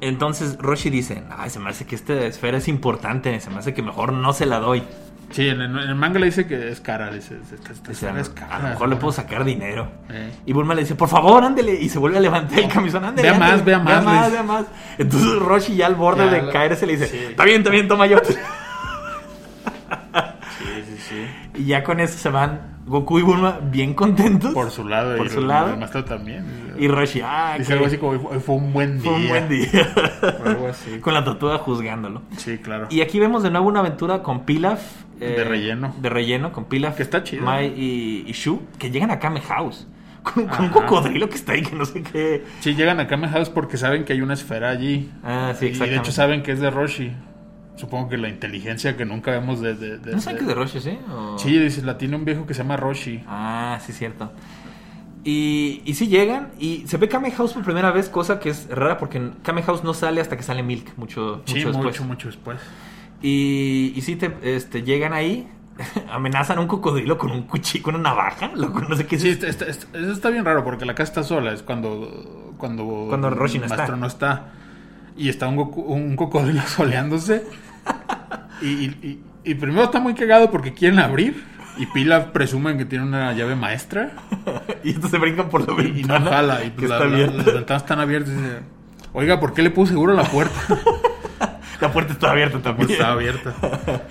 entonces Roshi dice, ay, se me hace que esta esfera es importante, se me hace que mejor no se la doy. Sí, en el, manga le dice que es cara. Le dice, es a cara. lo mejor le puedo sacar dinero. Eh. Y Bulma le dice, por favor, ándele. Y se vuelve a levantar el camisón, ándele. Vea más, vea más, Vea más, vea más. Entonces Roshi ya al borde de caerse le dice, está bien, está bien, toma yo. Sí, sí, sí. Y ya con eso se van Goku y Bulma bien contentos. Por su lado. Por y su lado. También. Y Roshi, ah, Dice algo así como, "Hoy fue- un buen día. fue un buen día. Algo así. con la tortuga juzgándolo. Sí, claro. Y aquí vemos de nuevo una aventura con Pilaf. Eh, De relleno. De relleno, con Pilaf. Que está chido. Mai y, y Shu, que llegan a Kame House. Con, con un cocodrilo que está ahí, que no sé qué. Sí, llegan a Kame House porque saben que hay una esfera allí. Ah, sí, y de hecho saben que es de Roshi. Supongo que la inteligencia que nunca vemos de... de- de- ¿No saben que es de Roshi, sí? ¿O- Sí, dice, la tiene un viejo que se llama Roshi. Ah, sí, cierto. Y, y sí llegan y se ve Kame House por primera vez, cosa que es rara porque Kame House no sale hasta que sale Milk, mucho, Sí, mucho mucho, después. mucho, después. Y, y sí, te, este, llegan ahí, amenazan a un cocodrilo con un cuchillo, con una navaja, loco, no sé qué es. Sí, eso. está- está- está- eso está bien raro porque la casa está sola. Es cuando... Cuando, Cuando Roshi no está. no está. Y está un, Goku- un cocodrilo soleándose. y, y- y- primero está muy cagado porque quieren abrir. Y Pila presumen que tiene una llave maestra. Y estos se brincan por la Y, y no ventana. jala. Y pues la- la- las ventanas están abiertas. y dice, Oiga, ¿por qué le puse seguro a la puerta? La puerta está abierta también. Estaba abierta.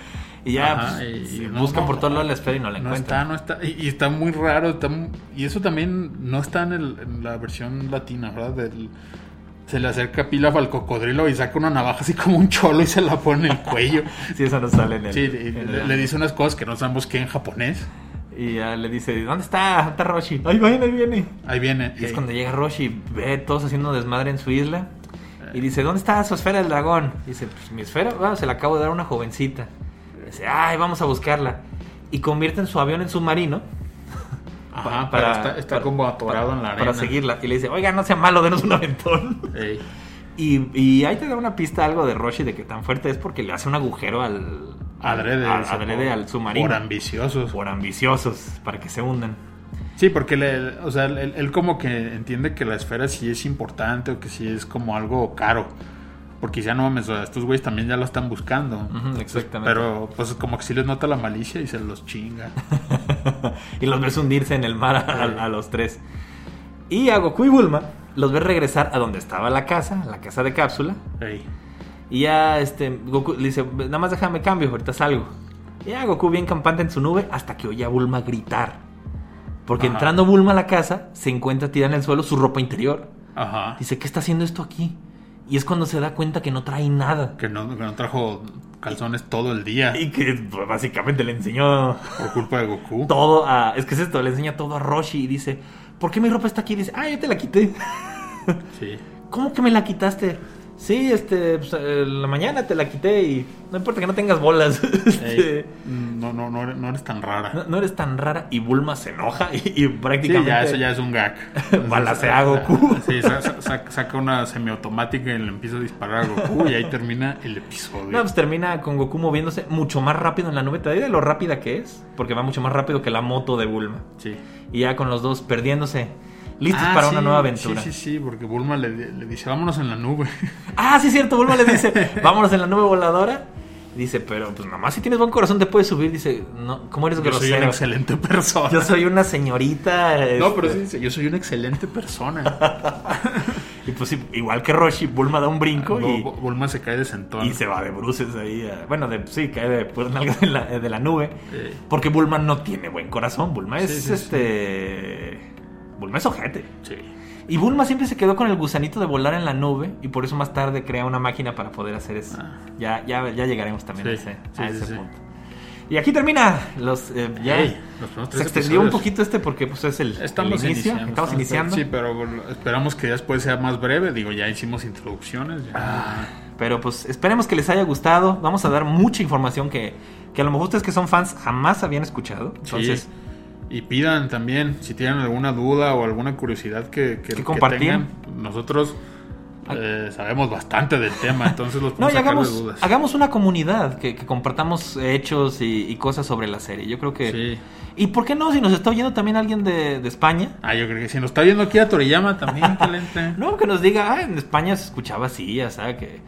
Y ya Ajá, pues, y- buscan no, por todos lados la esfera y no la No está, no está. Y, y está muy raro. está y eso también no está en, el- en la versión latina, ¿verdad? Del- se le acerca Pilaf al cocodrilo y saca una navaja así como un cholo y se la pone en el cuello. Sí, eso no sale en el. Sí, en le, el- le dice unas cosas que no sabemos qué en japonés. Y ya le dice, ¿dónde está? ¿Dónde está Roshi? Ahí viene, ahí viene. Ahí viene. Y es cuando llega Roshi ve todos haciendo desmadre en su isla. Y dice, ¿dónde está su esfera del dragón? Y dice, pues mi esfera, ah, se la acabo de dar a una jovencita. Y dice, ay, vamos a buscarla. Y convierten su avión en submarino. Ajá, para- pero está, está para- como atorado para- en la arena. Para seguirla. Y le dice, oiga, no sea malo, denos un aventón. Y, y ahí te da una pista algo de Roshi de que tan fuerte es porque le hace un agujero al... Adrede. adrede al submarino. Por ambiciosos. Por ambiciosos, para que se hundan. Sí, porque le- o sea, él, él como que entiende que la esfera sí es importante o que sí es como algo caro. Porque ya no mames, o sea, estos güeyes también ya la están buscando. Ujú, exactamente. Pero pues como que sí les nota la malicia y se los chinga. y los ves hundirse en el mar a, a- a los tres. Y a Goku y Bulma los ves regresar a donde estaba la casa, la casa de cápsula. Ey. Y ya este, Goku le dice, nada más déjame cambio, ahorita salgo. Y ya Goku bien campante en su nube hasta que oye a Bulma gritar. Porque Ajá. entrando Bulma a la casa, se encuentra tirada en el suelo su ropa interior. Ajá. Dice, ¿qué está haciendo esto aquí? Y es cuando se da cuenta que no trae nada. Que no, que no trajo calzones todo el día Y que pues, básicamente le enseñó por culpa de Goku. todo a... Es que es esto, le enseña todo a Roshi y dice, ¿por qué mi ropa está aquí? Y dice, ah, yo te la quité. Sí. ¿Cómo que me la quitaste? Sí, este, pues, eh, la mañana te la quité y no importa que no tengas bolas. Este. No, no, no, eres- no eres tan rara. no, no eres tan rara. Y Bulma se enoja y, y Sí, prácticamente... ya, eso ya es un gag. Balacea a Goku. Sí, sa- sa- sa- saca una semiautomática y le empieza a disparar a Goku y ahí termina el episodio. No, pues termina con Goku moviéndose mucho más rápido en la nube. ¿Te de lo rápida que es? Porque va mucho más rápido que la moto de Bulma. Sí. Y ya con los dos perdiéndose, listos Ah, para sí, una nueva aventura. Sí, sí, sí, porque Bulma le, le dice, vámonos en la nube. Ah, sí, es cierto. Bulma le dice, vámonos en la nube voladora. Dice, pero pues nada más si tienes buen corazón te puedes subir. Dice, no, ¿cómo eres Yo soy una excelente persona. Yo soy una señorita. No, pero este, sí dice, yo soy una excelente persona. Y pues igual que Roshi, Bulma da un brinco y, Bu- Bulma se cae de sentón. y se va de bruces ahí. a- bueno, de, sí, cae de, pues, de, la, de la nube. Porque Bulma no tiene buen corazón. Bulma es Sí, sí, sí. este. Bulma es ojete. Sí. Y Bulma siempre se quedó con el gusanito de volar en la nube y por eso más tarde crea una máquina para poder hacer eso. Ah. Ya, ya, ya llegaremos también a Sí, ese, sí, a ese sí. punto. Y aquí termina los eh, ya Ey, los se extendió un poquito este porque pues es el, Estamos el inicio, iniciando. estamos iniciando. Sí, pero esperamos que después sea más breve. Digo, ya hicimos introducciones. ya- Ah, Pero pues esperemos que les haya gustado. Vamos a dar mucha información que, que a lo mejor ustedes que son fans jamás habían escuchado. Entonces, Y pidan también, si tienen alguna duda o alguna curiosidad que, que, Que tengan, nosotros eh, sabemos bastante del tema, entonces los No, podemos y de hagamos, dudas. hagamos una comunidad que, que compartamos hechos y, y cosas sobre la serie. Yo creo que... Sí. ¿Y por qué no? Si nos está oyendo también alguien de, de España. Ah, yo creo que si nos está viendo aquí a Toriyama también, talente. No, que nos diga, ah, en España se escuchaba así, o sea, que...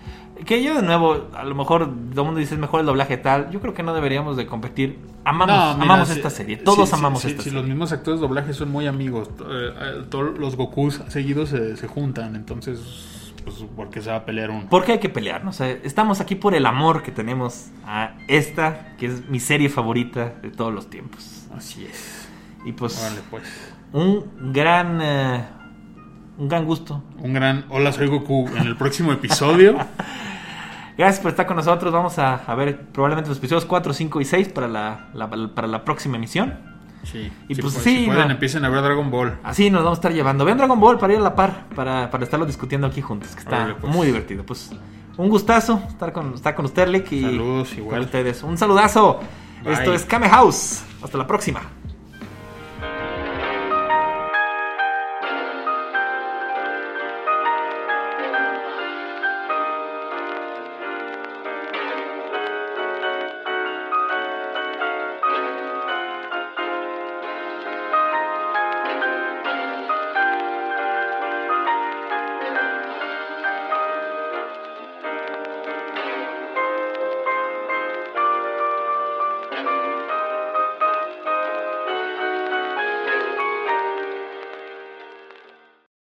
Que yo de nuevo, a lo mejor todo el mundo dice es mejor el doblaje tal. Yo creo que no deberíamos de competir. Amamos, No, mira, amamos si- esta serie. Todos si- si- amamos si- esta Si serie. los mismos actores de doblaje son muy amigos, eh, eh, todos los Gokus seguidos se, se juntan, entonces, pues, ¿por qué se va a pelear uno? ¿Por qué hay que pelear? no? O sea, estamos aquí por el amor que tenemos a esta, que es mi serie favorita de todos los tiempos. Así es. Y pues, Órale, pues. un gran, eh, un gran gusto. Un gran Hola, soy Goku en el próximo episodio. Gracias por estar con nosotros. Vamos a, a ver probablemente los episodios 4, 5 y 6 para la, la- para la próxima emisión. Sí. Y Si pues pu- sí, si pueden, no. empiecen a ver Dragon Ball. Así nos vamos a estar llevando. Vean Dragon Ball para ir a la par, para, para estarlo discutiendo aquí juntos, que está Órale, pues. muy divertido. Pues un gustazo estar con, estar con usted, Lick, y Saludos, con igual. ustedes. Un saludazo. Bye. Esto es Kame House. Hasta la próxima.